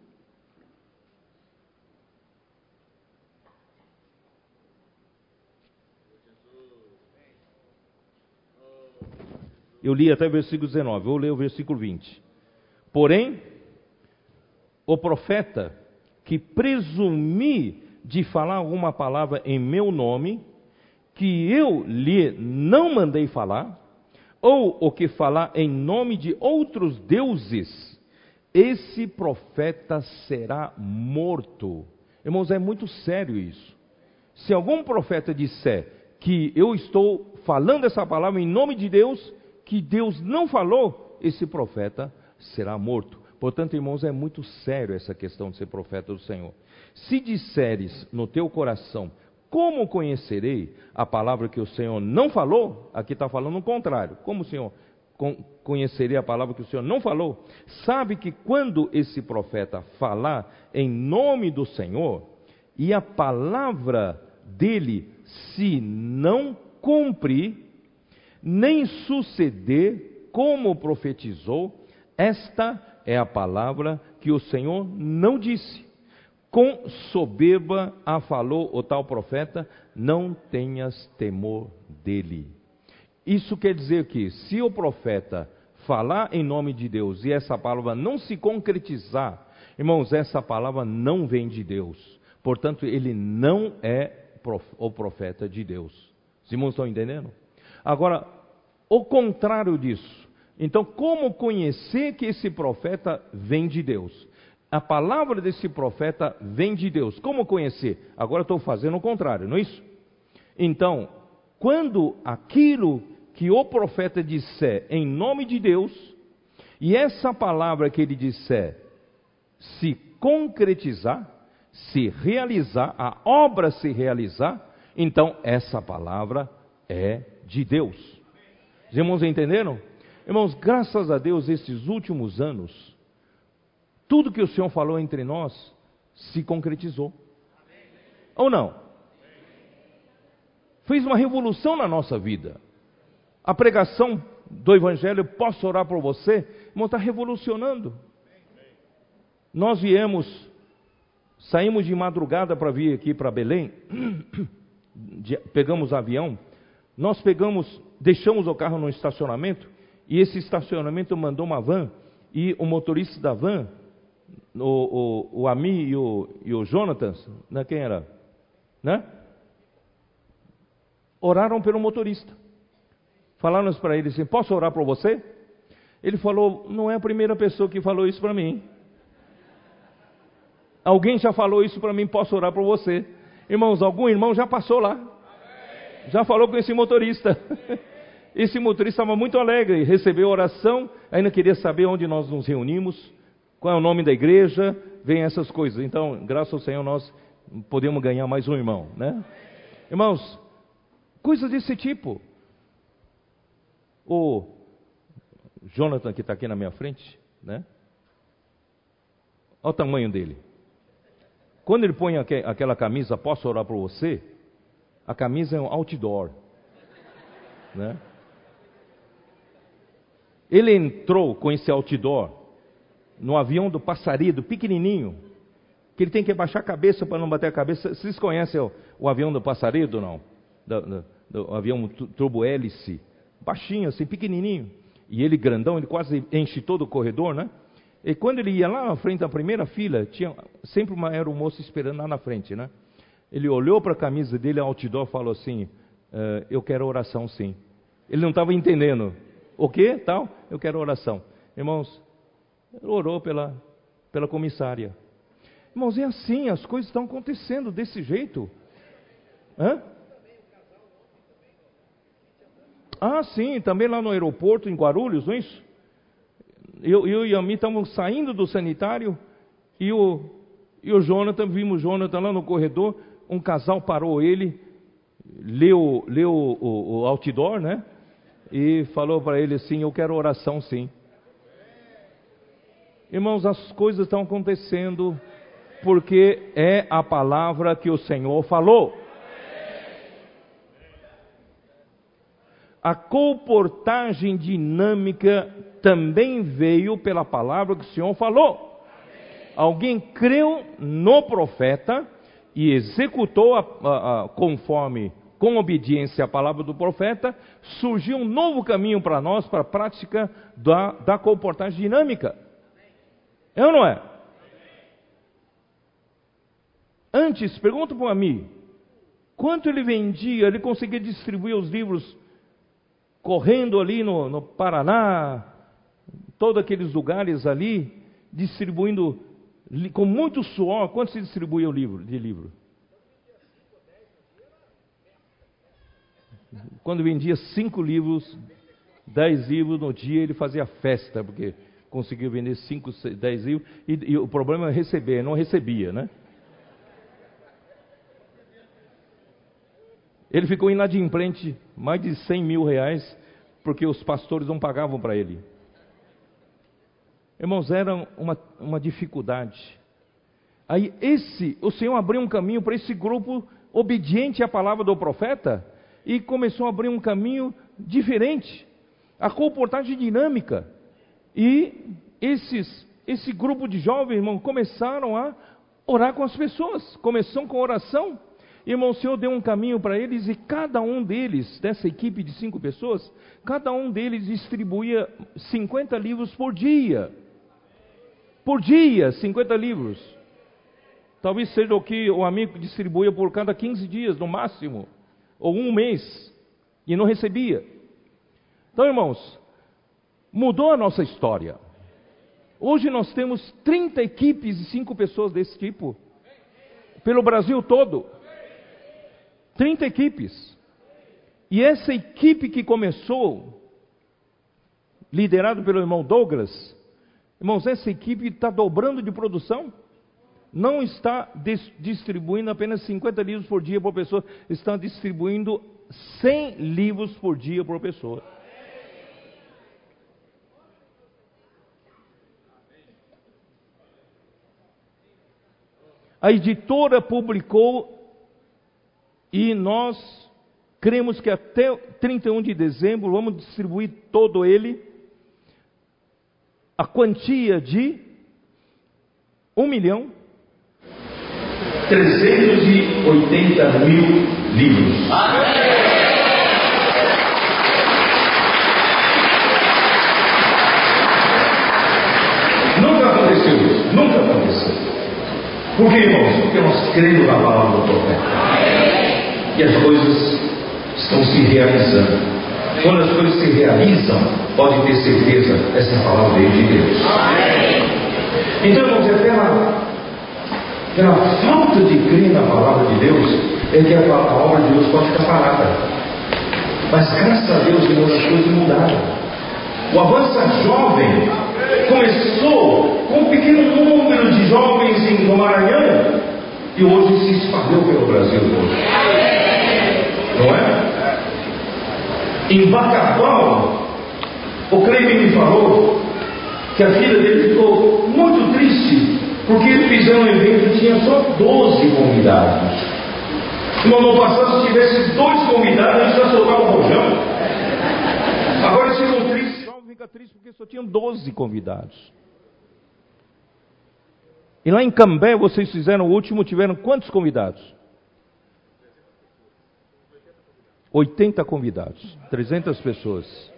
Eu li até o versículo 19, vou ler o versículo 20. Porém, o profeta que presumir de falar alguma palavra em meu nome, que eu lhe não mandei falar, ou o que falar em nome de outros deuses, esse profeta será morto. Irmãos, é muito sério isso. Se algum profeta disser que eu estou falando essa palavra em nome de Deus, que Deus não falou, esse profeta será morto. Portanto, irmãos, é muito sério essa questão de ser profeta do Senhor. Se disseres no teu coração, como conhecerei a palavra que o Senhor não falou? Aqui está falando o contrário. Como o Senhor conhecerei a palavra que o Senhor não falou? Sabe que quando esse profeta falar em nome do Senhor, e a palavra dele se não cumprir, nem suceder como profetizou, esta é a palavra que o Senhor não disse. Com soberba a falou o tal profeta, não tenhas temor dele. Isso quer dizer que, se o profeta falar em nome de Deus e essa palavra não se concretizar, irmãos, essa palavra não vem de Deus. Portanto, ele não é o profeta de Deus. Os irmãos estão entendendo? Agora, o contrário disso. Então, como conhecer que esse profeta vem de Deus? A palavra desse profeta vem de Deus. Como conhecer? Agora estou fazendo o contrário, não é isso? Então, quando aquilo que o profeta disser em nome de Deus, e essa palavra que ele disser se concretizar, se realizar, a obra se realizar, então essa palavra é de Deus. Os irmãos entenderam? Irmãos, graças a Deus, esses últimos anos, tudo que o Senhor falou entre nós se concretizou. Ou não? Fez uma revolução na nossa vida. A pregação do Evangelho, posso orar por você? Irmão, está revolucionando. Nós viemos, saímos de madrugada para vir aqui para Belém, [COUGHS] pegamos avião, nós pegamos deixamos o carro no estacionamento e esse estacionamento mandou uma van e o motorista da van, o, o, o Ami e o, e o Jonathan, né, quem era? Né? Oraram pelo motorista. Falaram para ele assim: Posso orar por você? Ele falou: Não é a primeira pessoa que falou isso para mim. Alguém já falou isso para mim, posso orar por você. Irmãos, algum irmão já passou lá. Já falou com esse motorista. [LAUGHS] Esse motorista estava muito alegre, recebeu oração, ainda queria saber onde nós nos reunimos, qual é o nome da igreja, vem essas coisas. Então, graças ao Senhor, nós podemos ganhar mais um irmão, né? Irmãos, coisas desse tipo. O Jonathan, que está aqui na minha frente, né? Olha o tamanho dele. Quando ele põe aquela camisa, posso orar por você? A camisa é um outdoor, né? Ele entrou com esse outdoor no avião do Passarido, pequenininho, que ele tem que abaixar a cabeça para não bater a cabeça. Vocês conhecem o, o avião do Passarido, não? Do, do, do avião turbo-hélice, baixinho assim, pequenininho. E ele grandão, ele quase enche todo o corredor, né? E quando ele ia lá na frente da primeira fila, tinha sempre uma aeromoça esperando lá na frente, né? Ele olhou para a camisa dele, outdoor, falou assim: uh, Eu quero oração, sim. Ele não estava entendendo. O que? Tal? Eu quero oração. Irmãos, orou pela, pela comissária. Irmãos, é assim, as coisas estão acontecendo desse jeito. Hã? Ah, sim, também lá no aeroporto, em Guarulhos, não é isso? Eu, eu e a mim estamos saindo do sanitário e o, E o Jonathan, vimos o Jonathan lá no corredor, um casal parou ele, leu, leu o, o, outdoor, né? E falou para ele assim: Eu quero oração sim. Irmãos, as coisas estão acontecendo porque é a palavra que o Senhor falou. A comportagem dinâmica também veio pela palavra que o Senhor falou. Alguém creu no profeta e executou a, a, a, conforme, com obediência à palavra do profeta, surgiu um novo caminho para nós, para a prática da, da comportagem dinâmica. É ou não é? Antes, pergunta para amigo, quanto ele vendia, ele conseguia distribuir os livros correndo ali no, no Paraná, todos aqueles lugares ali, distribuindo com muito suor. Quanto se distribuía o livro, de livro? Quando vendia cinco livros, dez livros no dia, ele fazia festa, porque conseguiu vender cinco, dez livros, e, e o problema é receber, não recebia, né? Ele ficou inadimplente mais de 100 mil reais, porque os pastores não pagavam para ele. Irmãos, era uma, uma dificuldade. Aí esse, o Senhor abriu um caminho para esse grupo obediente à palavra do profeta e começou a abrir um caminho diferente, a comportagem dinâmica. E esses, esse grupo de jovens, irmão, começaram a orar com as pessoas, começou com oração. Irmão, o Senhor deu um caminho para eles e cada um deles, dessa equipe de cinco pessoas, cada um deles distribuía 50 livros por dia. Por dia, 50 livros. Talvez seja o que o amigo distribuía por cada 15 dias, no máximo, ou um mês, e não recebia. Então, irmãos, mudou a nossa história. Hoje nós temos 30 equipes e 5 pessoas desse tipo, pelo Brasil todo. 30 equipes. E essa equipe que começou, liderado pelo irmão Douglas, irmãos, essa equipe está dobrando de produção. Não está distribuindo apenas 50 livros por dia por pessoa, está distribuindo 100 livros por dia por pessoa. A editora publicou e nós cremos que até 31 de dezembro vamos distribuir todo ele, a quantia de 1 milhão 380 mil livros. Nunca aconteceu isso, nunca aconteceu. Por que, irmãos? Porque nós cremos na palavra do profeta e as coisas estão se realizando. Quando as coisas se realizam, pode ter certeza, essa palavra de Deus. Então, irmãos, é pela, pela falta de crer na palavra de Deus, é que a, a obra de Deus pode ficar parada. Mas graças a Deus, irmãos, as coisas mudaram. O Avança Jovem começou com um pequeno número de jovens em Maranhão e hoje se espalhou pelo Brasil todo não é? Em Bacabal, o Cleide me falou que a filha dele ficou muito triste, porque eles fizeram um evento e tinha só 12 convidados. No ano passado, se tivesse dois convidados, a gente já soltava o rojão. Agora eles ficam tristes. O jovem fica triste porque só tinham 12 convidados. E lá em Cambé, vocês fizeram o último, tiveram quantos convidados? 80 convidados, 300 pessoas.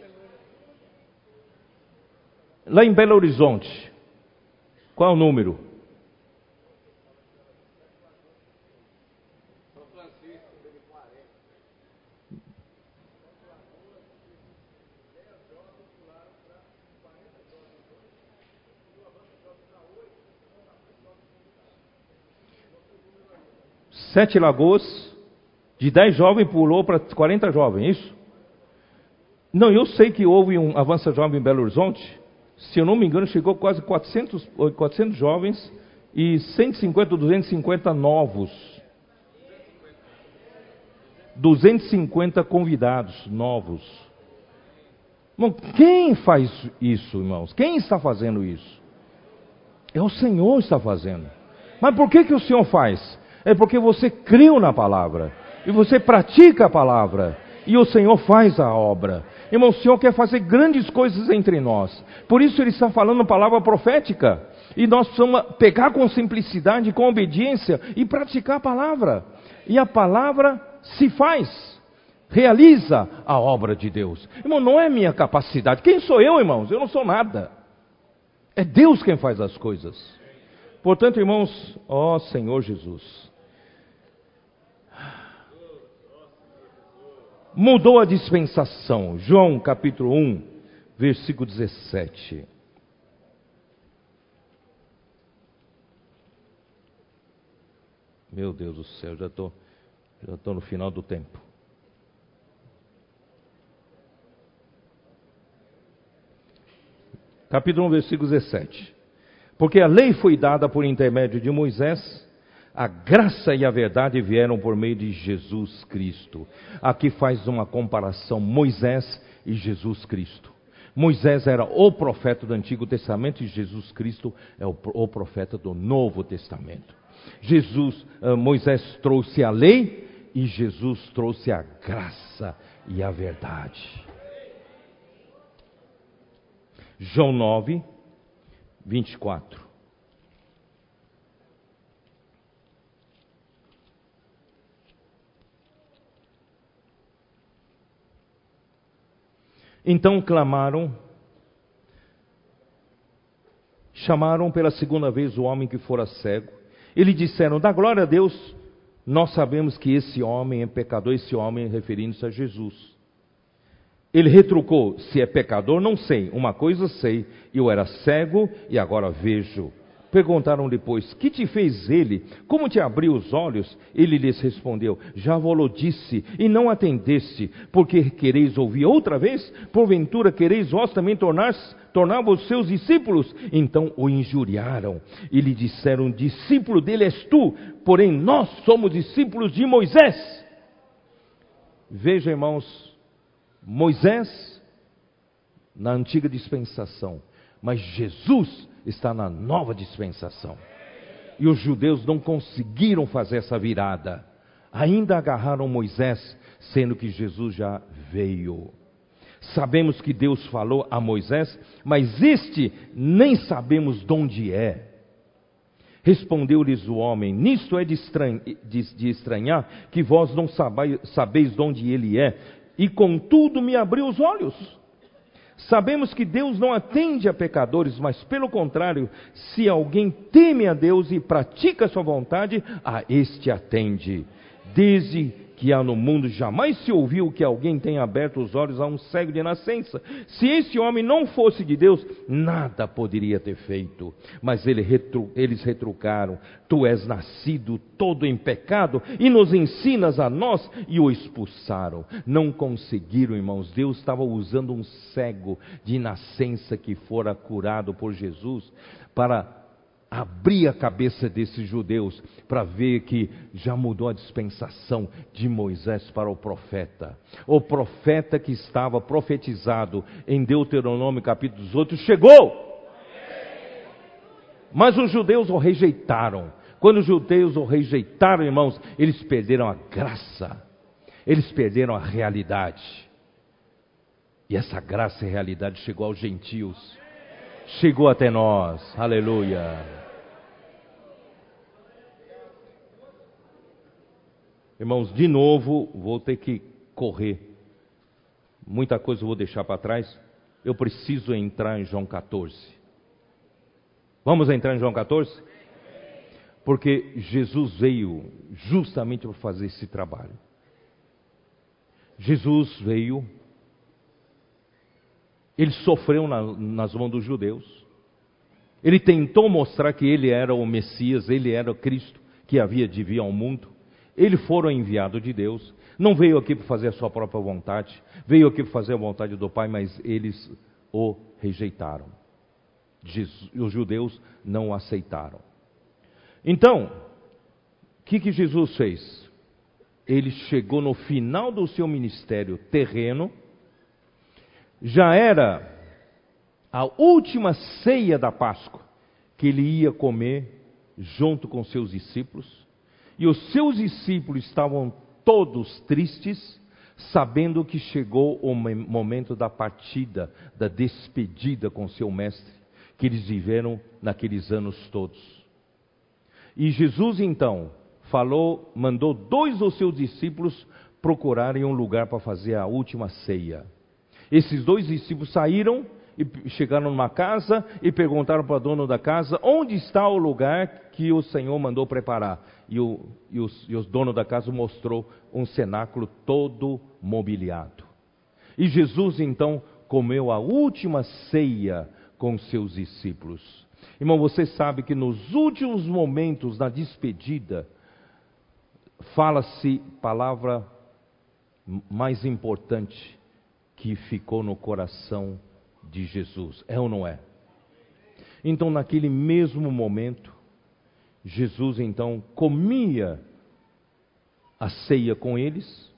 Lá em Belo Horizonte, qual é o número? Sete Lagoas, de 10 jovens pulou para 40 jovens, é isso? Não, eu sei que houve um Avança Jovem em Belo Horizonte. Se eu não me engano, chegou quase 400, 400 jovens e 150, 250 novos. 250 convidados novos. Bom, quem faz isso, irmãos? Quem está fazendo isso? É o Senhor que está fazendo. Mas por que, que o Senhor faz? É porque você creu na palavra. E você pratica a palavra. E o Senhor faz a obra. Irmão, o Senhor quer fazer grandes coisas entre nós. Por isso ele está falando palavra profética. E nós precisamos pegar com simplicidade, com obediência e praticar a palavra. E a palavra se faz, realiza a obra de Deus. Irmão, não é minha capacidade. Quem sou eu, irmãos? Eu não sou nada. É Deus quem faz as coisas. Portanto, irmãos, ó Senhor Jesus, mudou a dispensação. João capítulo 1, versículo 17. Meu Deus do céu, já estou já tô no final do tempo. Capítulo 1, versículo 17. Porque a lei foi dada por intermédio de Moisés, a graça e a verdade vieram por meio de Jesus Cristo. Aqui faz uma comparação Moisés e Jesus Cristo. Moisés era o profeta do Antigo Testamento e Jesus Cristo é o, profeta do Novo Testamento. Jesus, uh, Moisés trouxe a lei e Jesus trouxe a graça e a verdade. João 9, 24. Então clamaram, chamaram pela segunda vez o homem que fora cego, e lhe disseram: Dá glória a Deus, nós sabemos que esse homem é pecador, esse homem referindo-se a Jesus. Ele retrucou: Se é pecador, não sei, uma coisa sei, eu era cego e agora vejo. Perguntaram depois: Que te fez ele? Como te abriu os olhos? Ele lhes respondeu: Já vos disse, e não atendeste, porque quereis ouvir outra vez? Porventura quereis vós também tornar-vos seus discípulos? Então o injuriaram e lhe disseram: Discípulo dele és tu, porém nós somos discípulos de Moisés. Veja, irmãos, Moisés na antiga dispensação, mas Jesus está na nova dispensação. E os judeus não conseguiram fazer essa virada. Ainda agarraram Moisés, sendo que Jesus já veio. Sabemos que Deus falou a Moisés, mas este nem sabemos de onde é. Respondeu-lhes o homem: Nisto é de, de, de estranhar que vós não sabeis de onde ele é, e contudo me abriu os olhos. Sabemos que Deus não atende a pecadores, mas pelo contrário, se alguém teme a Deus e pratica a sua vontade, a este atende. Desde que há no mundo jamais se ouviu que alguém tenha aberto os olhos a um cego de nascença. Se esse homem não fosse de Deus, nada poderia ter feito. Mas ele retru, eles retrucaram: Tu és nascido todo em pecado e nos ensinas a nós, e o expulsaram. Não conseguiram, irmãos. Deus estava usando um cego de nascença que fora curado por Jesus para abrir a cabeça desses judeus para ver que já mudou a dispensação de Moisés para o profeta. O profeta que estava profetizado em Deuteronômio capítulo 18 chegou. Mas os judeus o rejeitaram. Quando os judeus o rejeitaram, irmãos, eles perderam a graça. Eles perderam a realidade. E essa graça e realidade chegou aos gentios chegou até nós. Aleluia. Irmãos, de novo, vou ter que correr. Muita coisa eu vou deixar para trás. Eu preciso entrar em João 14. Vamos entrar em João 14? Porque Jesus veio justamente para fazer esse trabalho. Jesus veio, ele sofreu na, nas mãos dos judeus. Ele tentou mostrar que ele era o Messias, ele era o Cristo que havia de vir ao mundo. Ele foi enviado de Deus, não veio aqui para fazer a sua própria vontade, veio aqui para fazer a vontade do Pai, mas eles o rejeitaram. os judeus não o aceitaram. Então, o que, que Jesus fez? Ele chegou no final do seu ministério terreno, já era a última ceia da Páscoa que ele ia comer junto com seus discípulos, e os seus discípulos estavam todos tristes, sabendo que chegou o momento da partida, da despedida com seu mestre, que eles viveram naqueles anos todos. E Jesus então falou, mandou dois dos seus discípulos procurarem um lugar para fazer a última ceia. Esses dois discípulos saíram e chegaram numa casa e perguntaram para o dono da casa onde está o lugar que o Senhor mandou preparar. E o, e, os, e o dono da casa mostrou um cenáculo todo mobiliado. E Jesus então comeu a última ceia com seus discípulos. Irmão, você sabe que nos últimos momentos da despedida, fala-se palavra mais importante que ficou no coração de Jesus. É ou não é? Então, naquele mesmo momento, Jesus então comia a ceia com eles.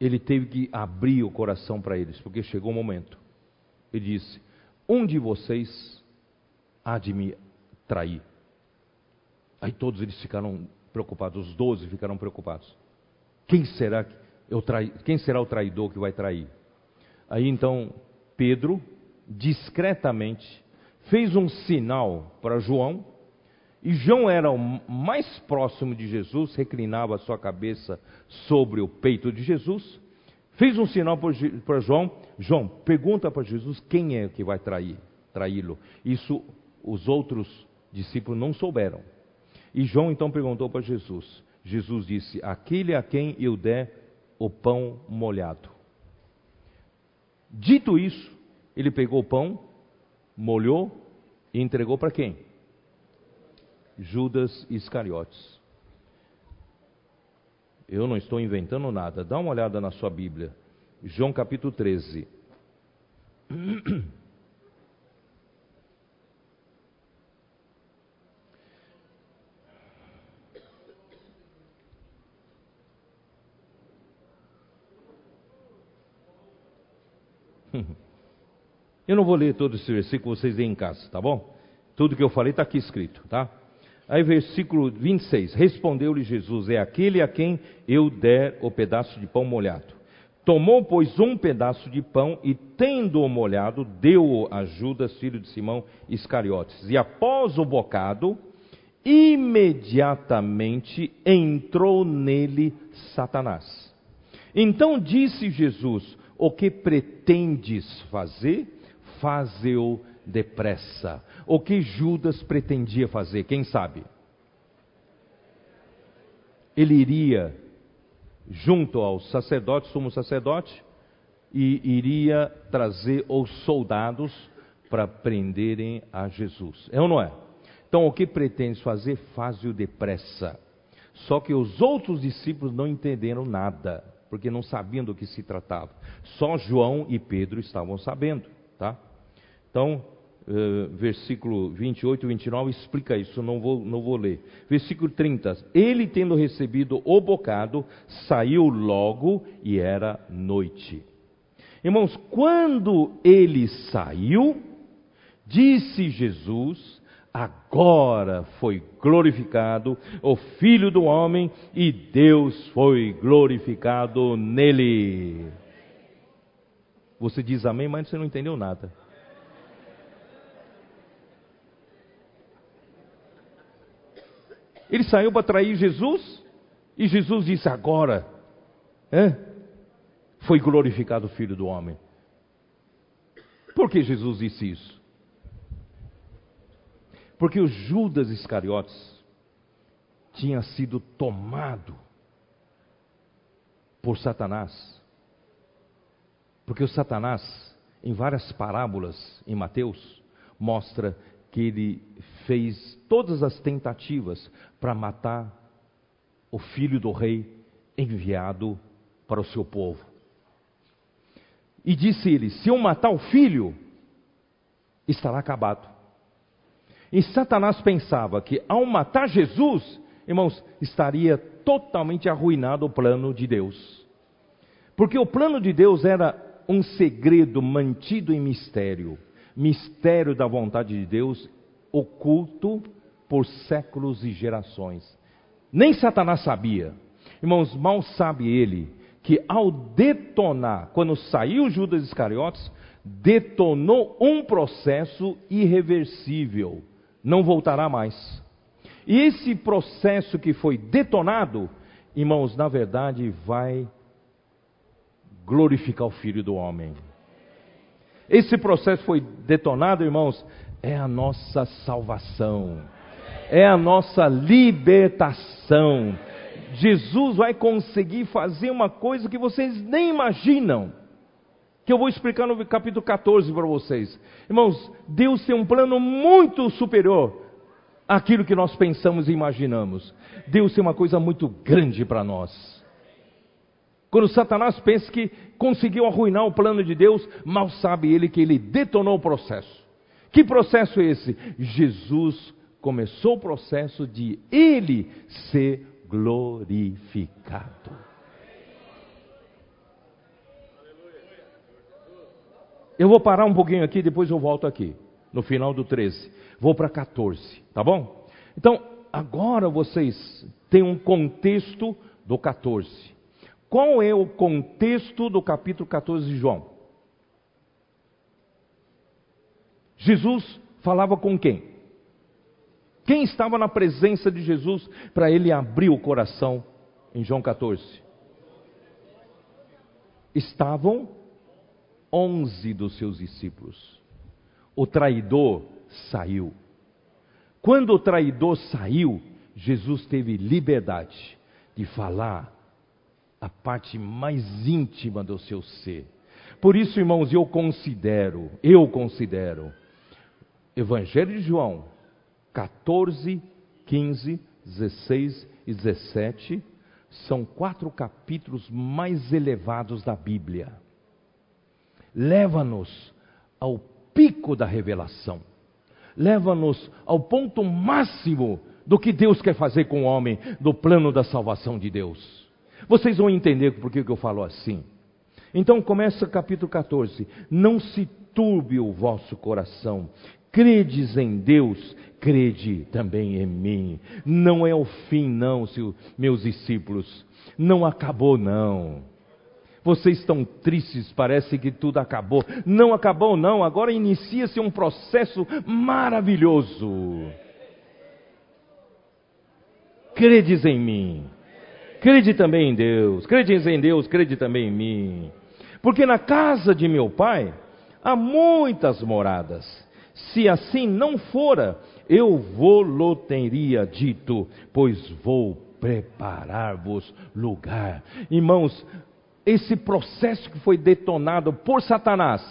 Ele teve que abrir o coração para eles, porque chegou o um momento. Ele disse: Um de vocês há de me trair. Aí todos eles ficaram preocupados, os doze ficaram preocupados. Quem será, eu trai, quem será o traidor que vai trair? Aí então Pedro, discretamente, fez um sinal para João, e João era o mais próximo de Jesus, reclinava sua cabeça sobre o peito de Jesus, fez um sinal para João, João, pergunta para Jesus quem é que vai trair, traí-lo. Isso os outros discípulos não souberam. E João então perguntou para Jesus. Jesus disse: Aquele a quem eu der o pão molhado. Dito isso, ele pegou o pão, molhou e entregou para quem? Judas Iscariotes. Eu não estou inventando nada. Dá uma olhada na sua Bíblia. João capítulo 13. [CLEARS THROAT] [LAUGHS] Eu não vou ler todo esse versículo, vocês leem em casa, tá bom? Tudo que eu falei está aqui escrito, tá? Aí, versículo 26: Respondeu-lhe Jesus: É aquele a quem eu der o pedaço de pão molhado. Tomou, pois, um pedaço de pão e, tendo-o molhado, deu-o a Judas, filho de Simão Iscariotes. E após o bocado, imediatamente entrou nele Satanás. Então disse Jesus: O que pretendes fazer? faze-o depressa. O que Judas pretendia fazer, quem sabe? Ele iria junto ao sacerdote, sumo sacerdote, e iria trazer os soldados para prenderem a Jesus. É ou não é? Então, o que pretende fazer, faze-o depressa. Só que os outros discípulos não entenderam nada, porque não sabiam do que se tratava. Só João e Pedro estavam sabendo, tá? Então, uh, versículo 28 e 29 explica isso, não vou, não vou ler. Versículo 30. Ele, tendo recebido o bocado, saiu logo e era noite. Irmãos, quando ele saiu, disse Jesus: Agora foi glorificado o Filho do Homem e Deus foi glorificado nele. Você diz amém, mas você não entendeu nada. Ele saiu para trair Jesus e Jesus disse: Agora é, foi glorificado o Filho do Homem. Por que Jesus disse isso? Porque o Judas Iscariotes tinha sido tomado por Satanás. Porque o Satanás, em várias parábolas em Mateus, mostra que ele fez todas as tentativas para matar o filho do rei enviado para o seu povo. E disse ele: Se eu matar o filho, estará acabado. E Satanás pensava que ao matar Jesus, irmãos, estaria totalmente arruinado o plano de Deus. Porque o plano de Deus era um segredo mantido em mistério mistério da vontade de Deus oculto por séculos e gerações. Nem Satanás sabia. Irmãos, mal sabe ele que ao detonar, quando saiu Judas Iscariotes, detonou um processo irreversível, não voltará mais. E esse processo que foi detonado, irmãos, na verdade vai glorificar o Filho do Homem. Esse processo foi detonado, irmãos, é a nossa salvação, é a nossa libertação. Jesus vai conseguir fazer uma coisa que vocês nem imaginam. Que eu vou explicar no capítulo 14 para vocês. Irmãos, Deus tem um plano muito superior àquilo que nós pensamos e imaginamos. Deus tem uma coisa muito grande para nós. Quando Satanás pensa que conseguiu arruinar o plano de Deus, mal sabe ele que ele detonou o processo. Que processo é esse? Jesus começou o processo de ele ser glorificado. Eu vou parar um pouquinho aqui, depois eu volto aqui, no final do 13. Vou para 14, tá bom? Então, agora vocês têm um contexto do 14. Qual é o contexto do capítulo 14 de João? Jesus falava com quem? Quem estava na presença de Jesus para ele abrir o coração em João 14? Estavam onze dos seus discípulos. O traidor saiu. Quando o traidor saiu, Jesus teve liberdade de falar a parte mais íntima do seu ser. Por isso, irmãos, eu considero, eu considero, Evangelho de João 14, 15, 16 e 17 são quatro capítulos mais elevados da Bíblia. Leva-nos ao pico da revelação. Leva-nos ao ponto máximo do que Deus quer fazer com o homem, do plano da salvação de Deus. Vocês vão entender por que eu falo assim. Então começa capítulo 14. Não se turbe o vosso coração. Credes em Deus, crede também em mim. Não é o fim, não, meus discípulos. Não acabou, não. Vocês estão tristes, parece que tudo acabou. Não acabou, não. Agora inicia-se um processo maravilhoso. Credes em mim. Crede também em Deus, crede em Deus, crede também em mim. Porque na casa de meu pai há muitas moradas. Se assim não fora, eu vou-lo teria dito, pois vou preparar-vos lugar. Irmãos, esse processo que foi detonado por Satanás,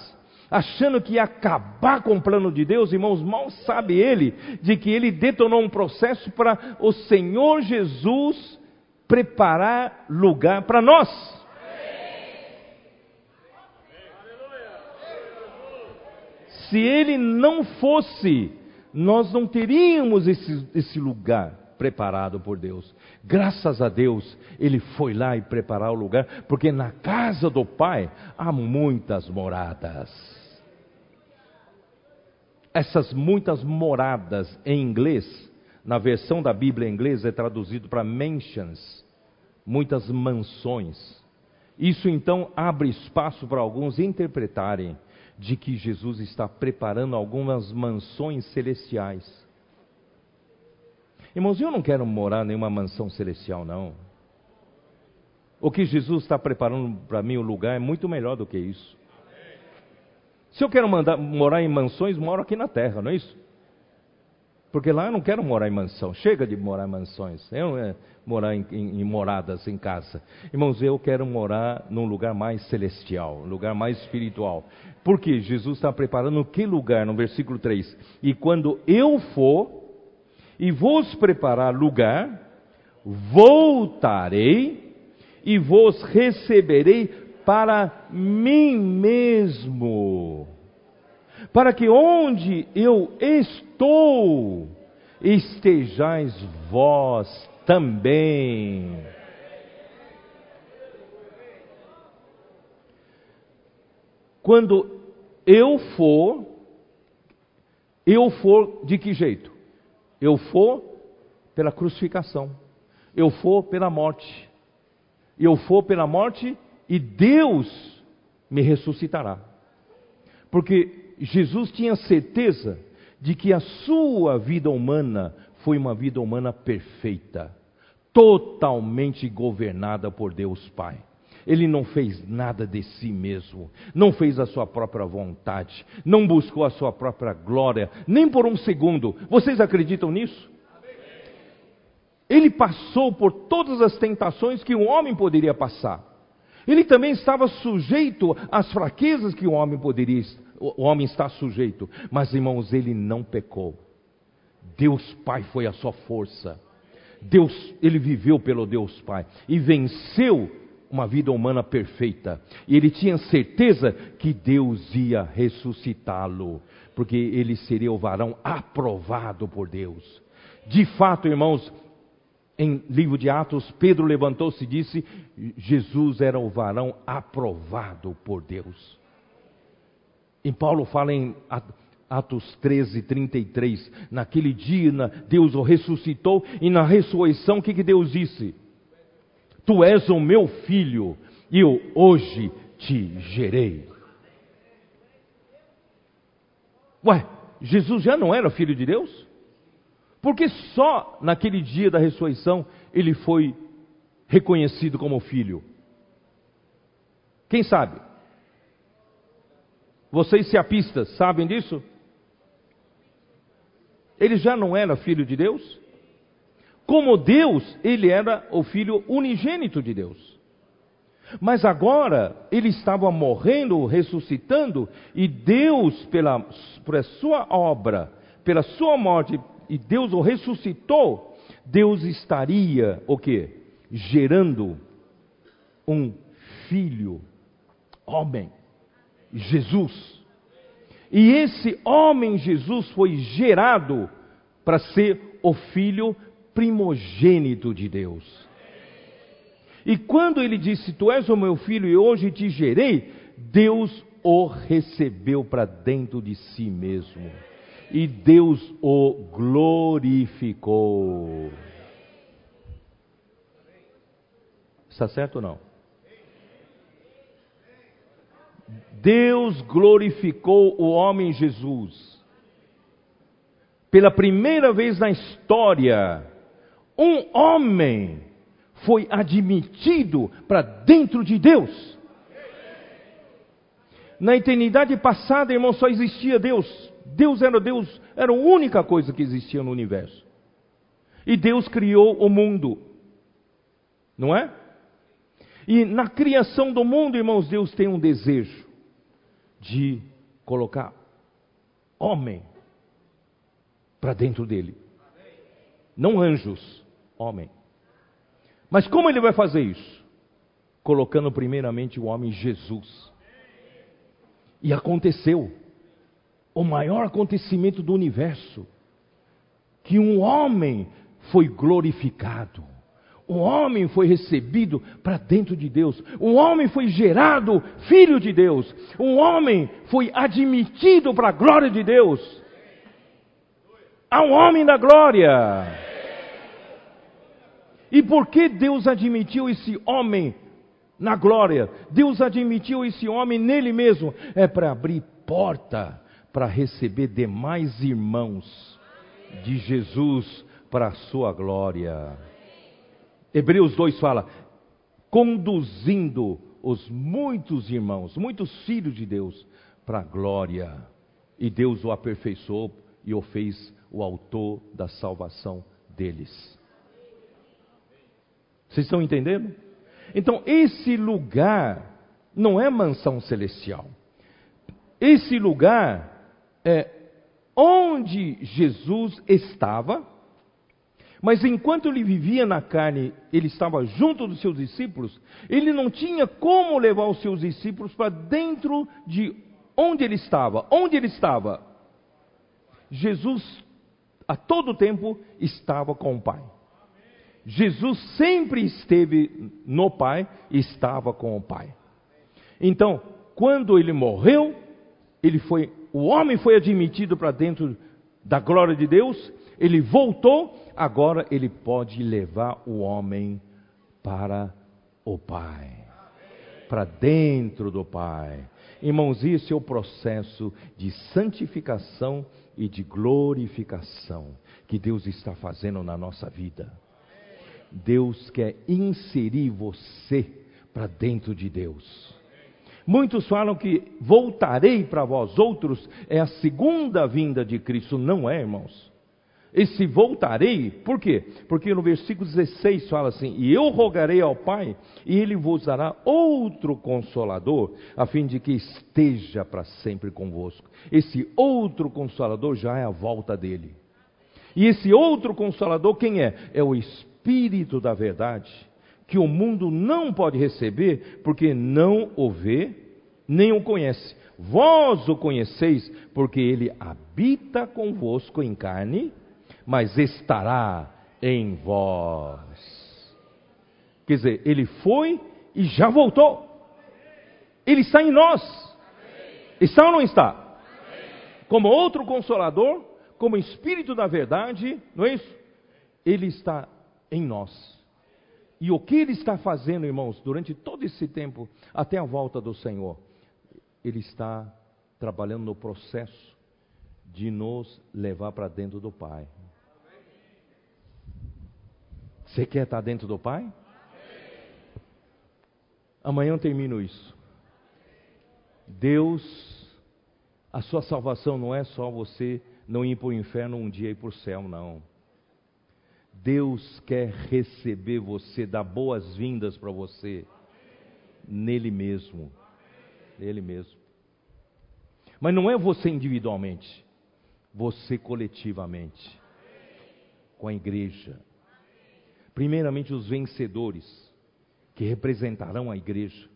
achando que ia acabar com o plano de Deus, irmãos, mal sabe ele de que ele detonou um processo para o Senhor Jesus preparar lugar para nós. Se ele não fosse, nós não teríamos esse, esse lugar preparado por Deus. Graças a Deus, ele foi lá e preparar o lugar, porque na casa do Pai há muitas moradas. Essas muitas moradas em inglês na versão da Bíblia em inglês é traduzido para mansions, muitas mansões. Isso então abre espaço para alguns interpretarem de que Jesus está preparando algumas mansões celestiais. Irmãos, eu não quero morar em nenhuma mansão celestial, não. O que Jesus está preparando para mim, o lugar, é muito melhor do que isso. Se eu quero mandar, morar em mansões, moro aqui na terra, não é isso? Porque lá eu não quero morar em mansão. Chega de morar em mansões. Eu é morar em, em, em, moradas em casa. Irmãos, eu quero morar num lugar mais celestial, um lugar mais espiritual. Porque Jesus está preparando que lugar? No versículo 3. E quando eu for e vos preparar lugar, voltarei e vos receberei para mim mesmo para que onde eu estou, estejais vós também. Quando eu for, eu for de que jeito? Eu for pela crucificação, eu for pela morte, eu for pela morte e Deus me ressuscitará. Porque Jesus tinha certeza de que a sua vida humana foi uma vida humana perfeita, totalmente governada por Deus Pai. Ele não fez nada de si mesmo, não fez a sua própria vontade, não buscou a sua própria glória, nem por um segundo. Vocês acreditam nisso? Ele passou por todas as tentações que um homem poderia passar. Ele também estava sujeito às fraquezas que o homem poderia, o homem está sujeito. Mas, irmãos, ele não pecou. Deus Pai foi a sua força. Deus, ele viveu pelo Deus Pai e venceu uma vida humana perfeita. E ele tinha certeza que Deus ia ressuscitá-lo, porque ele seria o varão aprovado por Deus. De fato, irmãos, em livro de Atos, Pedro levantou-se e disse: Jesus era o varão aprovado por Deus. E Paulo fala em Atos 13, 33. Naquele dia, Deus o ressuscitou, e na ressurreição, o que, que Deus disse? Tu és o meu filho, e eu hoje te gerei. Ué, Jesus já não era filho de Deus? Porque só naquele dia da ressurreição ele foi reconhecido como filho. Quem sabe? Vocês seapistas sabem disso? Ele já não era filho de Deus? Como Deus, ele era o filho unigênito de Deus. Mas agora ele estava morrendo, ressuscitando, e Deus, pela, por sua obra, pela sua morte, e Deus o ressuscitou, Deus estaria o que? Gerando um filho, homem, Jesus. E esse homem Jesus foi gerado para ser o filho primogênito de Deus. E quando ele disse: Tu és o meu filho e hoje te gerei, Deus o recebeu para dentro de si mesmo. E Deus o glorificou. Está certo ou não? Deus glorificou o homem Jesus. Pela primeira vez na história, um homem foi admitido para dentro de Deus. Na eternidade passada, irmão, só existia Deus. Deus era Deus, era a única coisa que existia no universo. E Deus criou o mundo. Não é? E na criação do mundo, irmãos, Deus tem um desejo de colocar homem para dentro dele. Não anjos homem. Mas como ele vai fazer isso? Colocando primeiramente o homem Jesus. E aconteceu o maior acontecimento do universo: que um homem foi glorificado. O homem foi recebido para dentro de Deus. O homem foi gerado filho de Deus. O homem foi admitido para a glória de Deus. Há um homem da glória. E por que Deus admitiu esse homem na glória? Deus admitiu esse homem nele mesmo. É para abrir porta para receber demais irmãos de Jesus para a sua glória. Hebreus 2 fala: conduzindo os muitos irmãos, muitos filhos de Deus para a glória. E Deus o aperfeiçoou e o fez o autor da salvação deles. Vocês estão entendendo? Então, esse lugar não é mansão celestial. Esse lugar é onde Jesus estava, mas enquanto ele vivia na carne, ele estava junto dos seus discípulos, ele não tinha como levar os seus discípulos para dentro de Onde ele estava? Onde ele estava? Jesus, a todo tempo, estava com o Pai. Jesus sempre esteve no Pai estava com o Pai. Então, quando ele morreu, ele foi, o homem foi admitido para dentro da glória de Deus, ele voltou, agora ele pode levar o homem para o Pai, para dentro do Pai. Irmãos, isso é o processo de santificação e de glorificação que Deus está fazendo na nossa vida. Deus quer inserir você para dentro de Deus. Muitos falam que voltarei para vós outros é a segunda vinda de Cristo. Não é, irmãos. Esse voltarei, por quê? Porque no versículo 16 fala assim: E eu rogarei ao Pai, e ele vos dará outro consolador, a fim de que esteja para sempre convosco. Esse outro consolador já é a volta dele. E esse outro consolador, quem é? É o Espírito da Verdade que o mundo não pode receber, porque não o vê, nem o conhece. Vós o conheceis, porque ele habita convosco em carne, mas estará em vós. Quer dizer, ele foi e já voltou. Ele está em nós. Está ou não está? Como outro consolador, como Espírito da verdade, não é isso? Ele está em nós. E o que ele está fazendo, irmãos, durante todo esse tempo, até a volta do Senhor? Ele está trabalhando no processo de nos levar para dentro do Pai. Você quer estar dentro do Pai? Amanhã eu termino isso. Deus, a sua salvação não é só você não ir para o inferno um dia e ir para o céu, não. Deus quer receber você, dar boas-vindas para você, nele mesmo. Nele mesmo. Mas não é você individualmente, você coletivamente, com a igreja. Primeiramente, os vencedores, que representarão a igreja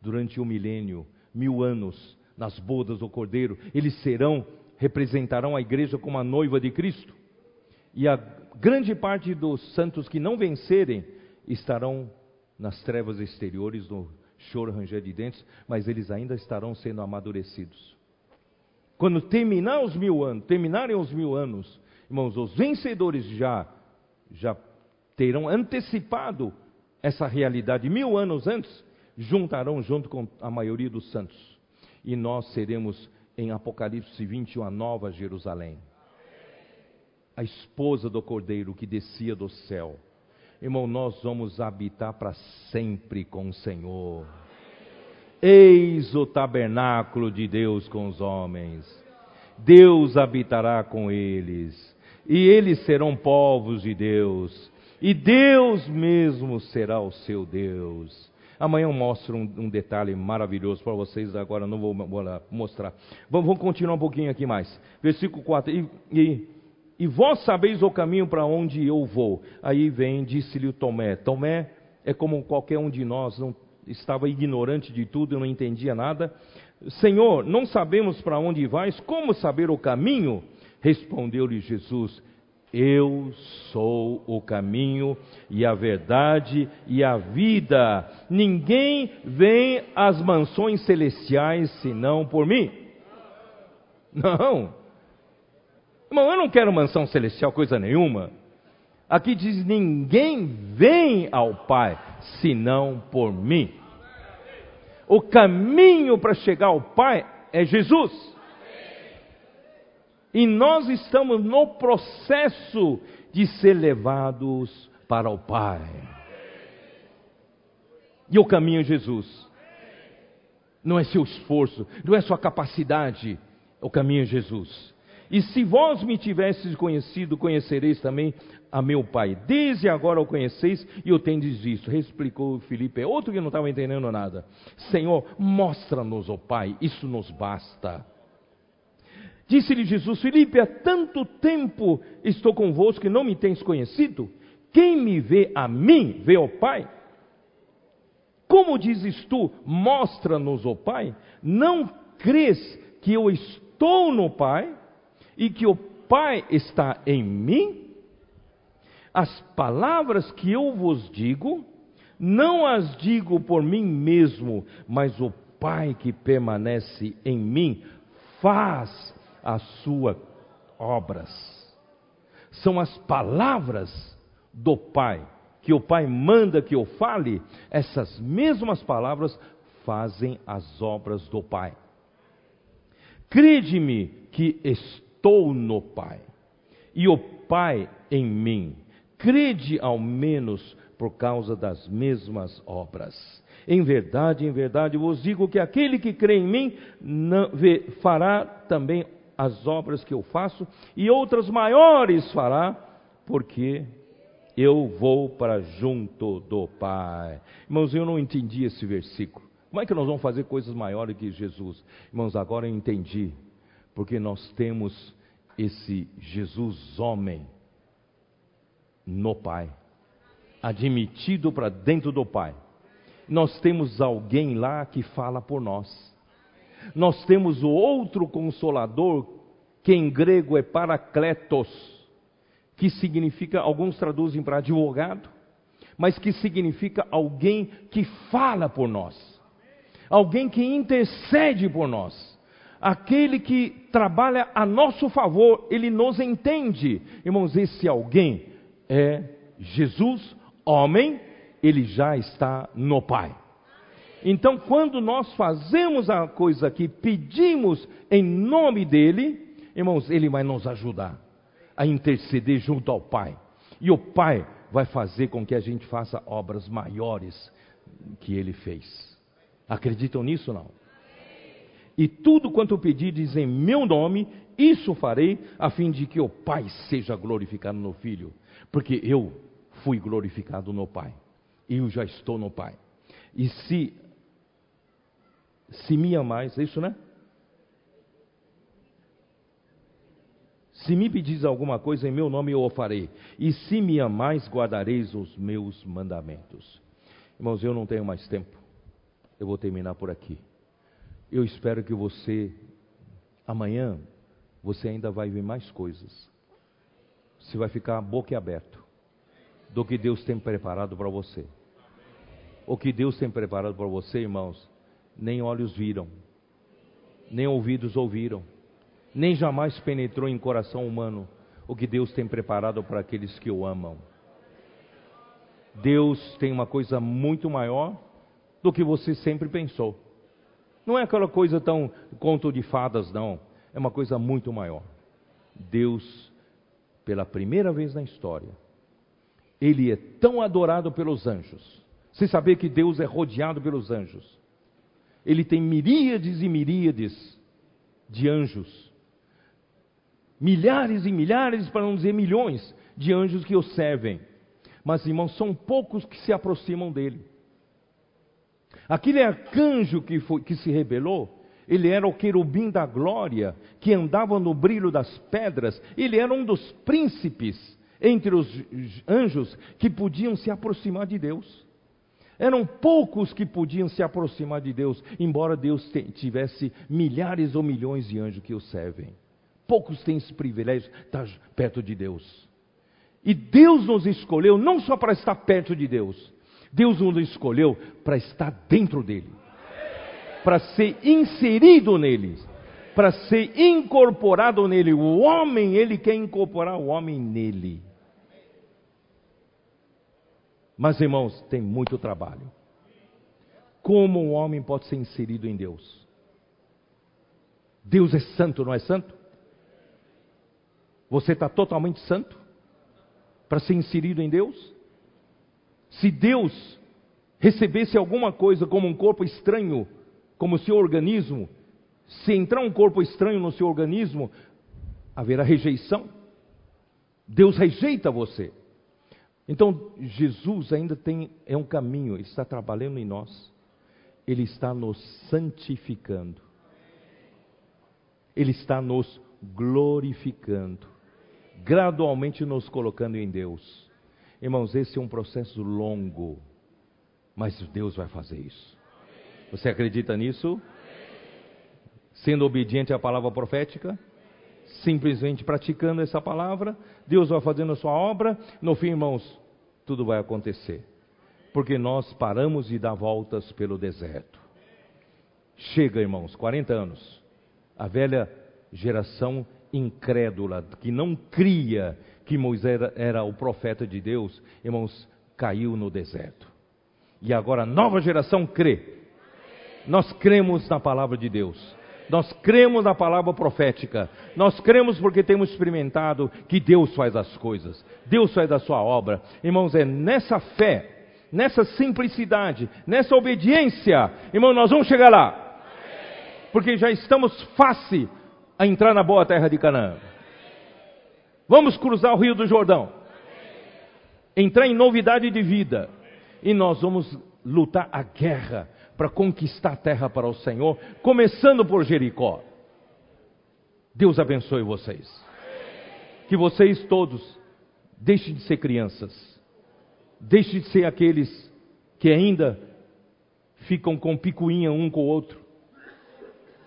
durante o um milênio, mil anos, nas bodas do Cordeiro, eles serão, representarão a igreja como a noiva de Cristo. E a grande parte dos santos que não vencerem estarão nas trevas exteriores, no choro ranger de dentes, mas eles ainda estarão sendo amadurecidos. Quando terminar os mil anos, terminarem os mil anos, irmãos, os vencedores já já terão antecipado essa realidade mil anos antes, juntarão junto com a maioria dos santos. E nós seremos em Apocalipse 21 a nova Jerusalém a esposa do cordeiro que descia do céu. Irmão, nós vamos habitar para sempre com o Senhor. Eis o tabernáculo de Deus com os homens. Deus habitará com eles, e eles serão povos de Deus, e Deus mesmo será o seu Deus. Amanhã eu mostro um, um detalhe maravilhoso para vocês, agora não vou mostrar. Vamos, vamos, continuar um pouquinho aqui mais. Versículo 4. E, e e vós sabeis o caminho para onde eu vou. Aí vem, disse-lhe o Tomé. Tomé é como qualquer um de nós, não estava ignorante de tudo, não entendia nada. Senhor, não sabemos para onde vais, como saber o caminho? Respondeu-lhe Jesus: Eu sou o caminho e a verdade e a vida. Ninguém vem às mansões celestiais senão por mim. Não. Irmão, eu não quero mansão celestial, coisa nenhuma. Aqui diz: ninguém vem ao Pai senão por mim. O caminho para chegar ao Pai é Jesus. E nós estamos no processo de ser levados para o Pai. E o caminho é Jesus. Não é seu esforço, não é sua capacidade, o caminho é Jesus. E se vós me tivesses conhecido, conhecereis também a meu Pai. Desde agora o conheceis e o tendes visto. Replicou Filipe, é outro que não estava entendendo nada. Senhor, mostra-nos o Pai, isso nos basta. Disse-lhe Jesus, Filipe, há tanto tempo estou convosco que não me tens conhecido? Quem me vê a mim, vê o Pai. Como dizes tu, mostra-nos o Pai? Não crês que eu estou no Pai e que o Pai está em mim, as palavras que eu vos digo, não as digo por mim mesmo, mas o Pai que permanece em mim faz as suas obras. São as palavras do Pai, que o Pai manda que eu fale, essas mesmas palavras fazem as obras do Pai. Crede-me que estou no Pai, e o Pai em mim. Crede ao menos por causa das mesmas obras. Em verdade, em verdade vos digo que aquele que crê em mim não, vê, fará também as obras que eu faço, e outras maiores fará, porque eu vou para junto do Pai. Irmãos, eu não entendi esse versículo. Como é que nós vamos fazer coisas maiores que Jesus? Irmãos, agora eu entendi, porque nós temos esse Jesus homem no Pai, admitido para dentro do Pai. Nós temos alguém lá que fala por nós. Nós temos o outro consolador, que em grego é paracletos, que significa, alguns traduzem para advogado, mas que significa alguém que fala por nós, alguém que intercede por nós, aquele que trabalha a nosso favor, ele nos entende. Irmãos, esse alguém é Jesus, homem, ele já está no Pai. Então, quando nós fazemos a coisa que pedimos em nome dele, irmãos, ele vai nos ajudar a interceder junto ao Pai. E o Pai vai fazer com que a gente faça obras maiores que ele fez. Acreditam nisso não? E tudo quanto pedides em meu nome, isso farei, a fim de que o Pai seja glorificado no Filho. Porque eu fui glorificado no Pai. Eu já estou no Pai. E se se me amais, é isso, né? Se me pedis alguma coisa em meu nome, eu o farei. E se me amais, guardareis os meus mandamentos. Irmãos, eu não tenho mais tempo. Eu vou terminar por aqui. Eu espero que você, amanhã, você ainda vai ver mais coisas. Você vai ficar boca aberto do que Deus tem preparado para você. O que Deus tem preparado para você, irmãos, nem olhos viram, nem ouvidos ouviram, nem jamais penetrou em coração humano o que Deus tem preparado para aqueles que o amam. Deus tem uma coisa muito maior do que você sempre pensou. Não é aquela coisa tão conto de fadas, não. É uma coisa muito maior. Deus, pela primeira vez na história, ele é tão adorado pelos anjos. Você saber que Deus é rodeado pelos anjos. Ele tem miríades e miríades de anjos. Milhares e milhares, para não dizer milhões, de anjos que o servem. Mas, irmãos, são poucos que se aproximam dele. Aquele arcanjo que, foi, que se rebelou, ele era o querubim da glória, que andava no brilho das pedras, ele era um dos príncipes entre os anjos que podiam se aproximar de Deus. Eram poucos que podiam se aproximar de Deus, embora Deus tivesse milhares ou milhões de anjos que o servem. Poucos têm esse privilégio de estar perto de Deus. E Deus nos escolheu não só para estar perto de Deus, Deus nos escolheu para estar dentro dele, para ser inserido nele, para ser incorporado nele. O homem, ele quer incorporar o homem nele. Mas, irmãos, tem muito trabalho. Como um homem pode ser inserido em Deus? Deus é santo, não é santo? Você está totalmente santo para ser inserido em Deus? Se Deus recebesse alguma coisa como um corpo estranho, como o seu organismo, se entrar um corpo estranho no seu organismo, haverá rejeição. Deus rejeita você. Então, Jesus ainda tem, é um caminho, está trabalhando em nós. Ele está nos santificando. Ele está nos glorificando. Gradualmente nos colocando em Deus. Irmãos, esse é um processo longo. Mas Deus vai fazer isso. Você acredita nisso? Sendo obediente à palavra profética, simplesmente praticando essa palavra, Deus vai fazendo a sua obra, no fim, irmãos, tudo vai acontecer. Porque nós paramos de dar voltas pelo deserto. Chega, irmãos, 40 anos. A velha geração incrédula, que não cria que Moisés era, era o profeta de Deus, irmãos, caiu no deserto. E agora a nova geração crê. Nós cremos na palavra de Deus. Nós cremos na palavra profética. Nós cremos porque temos experimentado que Deus faz as coisas. Deus faz a sua obra. Irmãos, é nessa fé, nessa simplicidade, nessa obediência, irmão, nós vamos chegar lá. Porque já estamos face a entrar na boa terra de Canaã. Vamos cruzar o rio do Jordão. Entrar em novidade de vida. E nós vamos lutar a guerra para conquistar a terra para o Senhor, começando por Jericó. Deus abençoe vocês. Que vocês todos deixem de ser crianças. Deixem de ser aqueles que ainda ficam com picuinha um com o outro,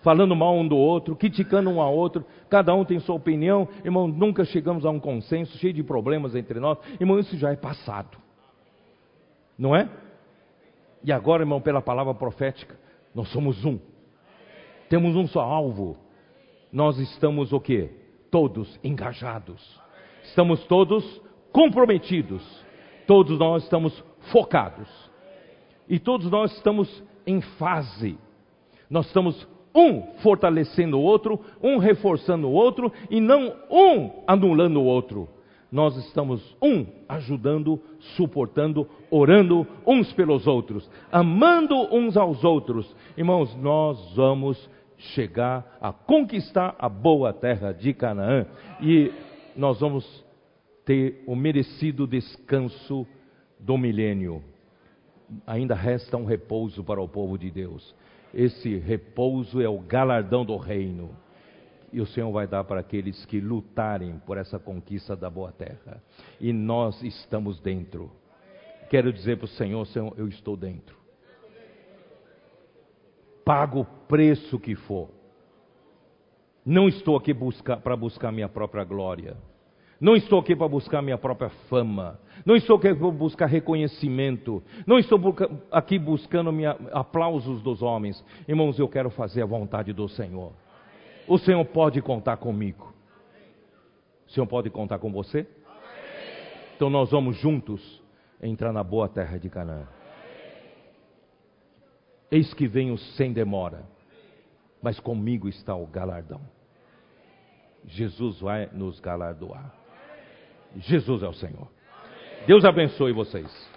falando mal um do outro, criticando um ao outro, cada um tem sua opinião, irmão, nunca chegamos a um consenso, cheio de problemas entre nós, irmão, isso já é passado, não é? E agora, irmão, pela palavra profética, nós somos um. Temos um só alvo. Nós estamos o quê? Todos engajados. Estamos todos comprometidos. Todos nós estamos focados. E todos nós estamos em fase. Nós estamos um fortalecendo o outro, um reforçando o outro e não um anulando o outro nós estamos um ajudando, suportando, orando uns pelos outros, amando uns aos outros. Irmãos, nós vamos chegar a conquistar a boa terra de Canaã e nós vamos ter o merecido descanso do milênio. Ainda resta um repouso para o povo de Deus. Esse repouso é o galardão do reino e o Senhor vai dar para aqueles que lutarem por essa conquista da boa terra. E nós estamos dentro. Quero dizer para o Senhor, Senhor, eu estou dentro. Pago o preço que for. Não estou aqui para buscar minha própria glória. Não estou aqui para buscar minha própria fama. Não estou aqui para buscar reconhecimento. Não estou aqui buscando minha, aplausos dos homens. Irmãos, eu quero fazer a vontade do Senhor. O Senhor pode contar comigo. O Senhor pode contar com você? Então nós vamos juntos entrar na boa terra de Canaã. Eis que venho sem demora, mas comigo está o galardão. Jesus vai nos galardoar. Jesus é o Senhor. Deus abençoe vocês.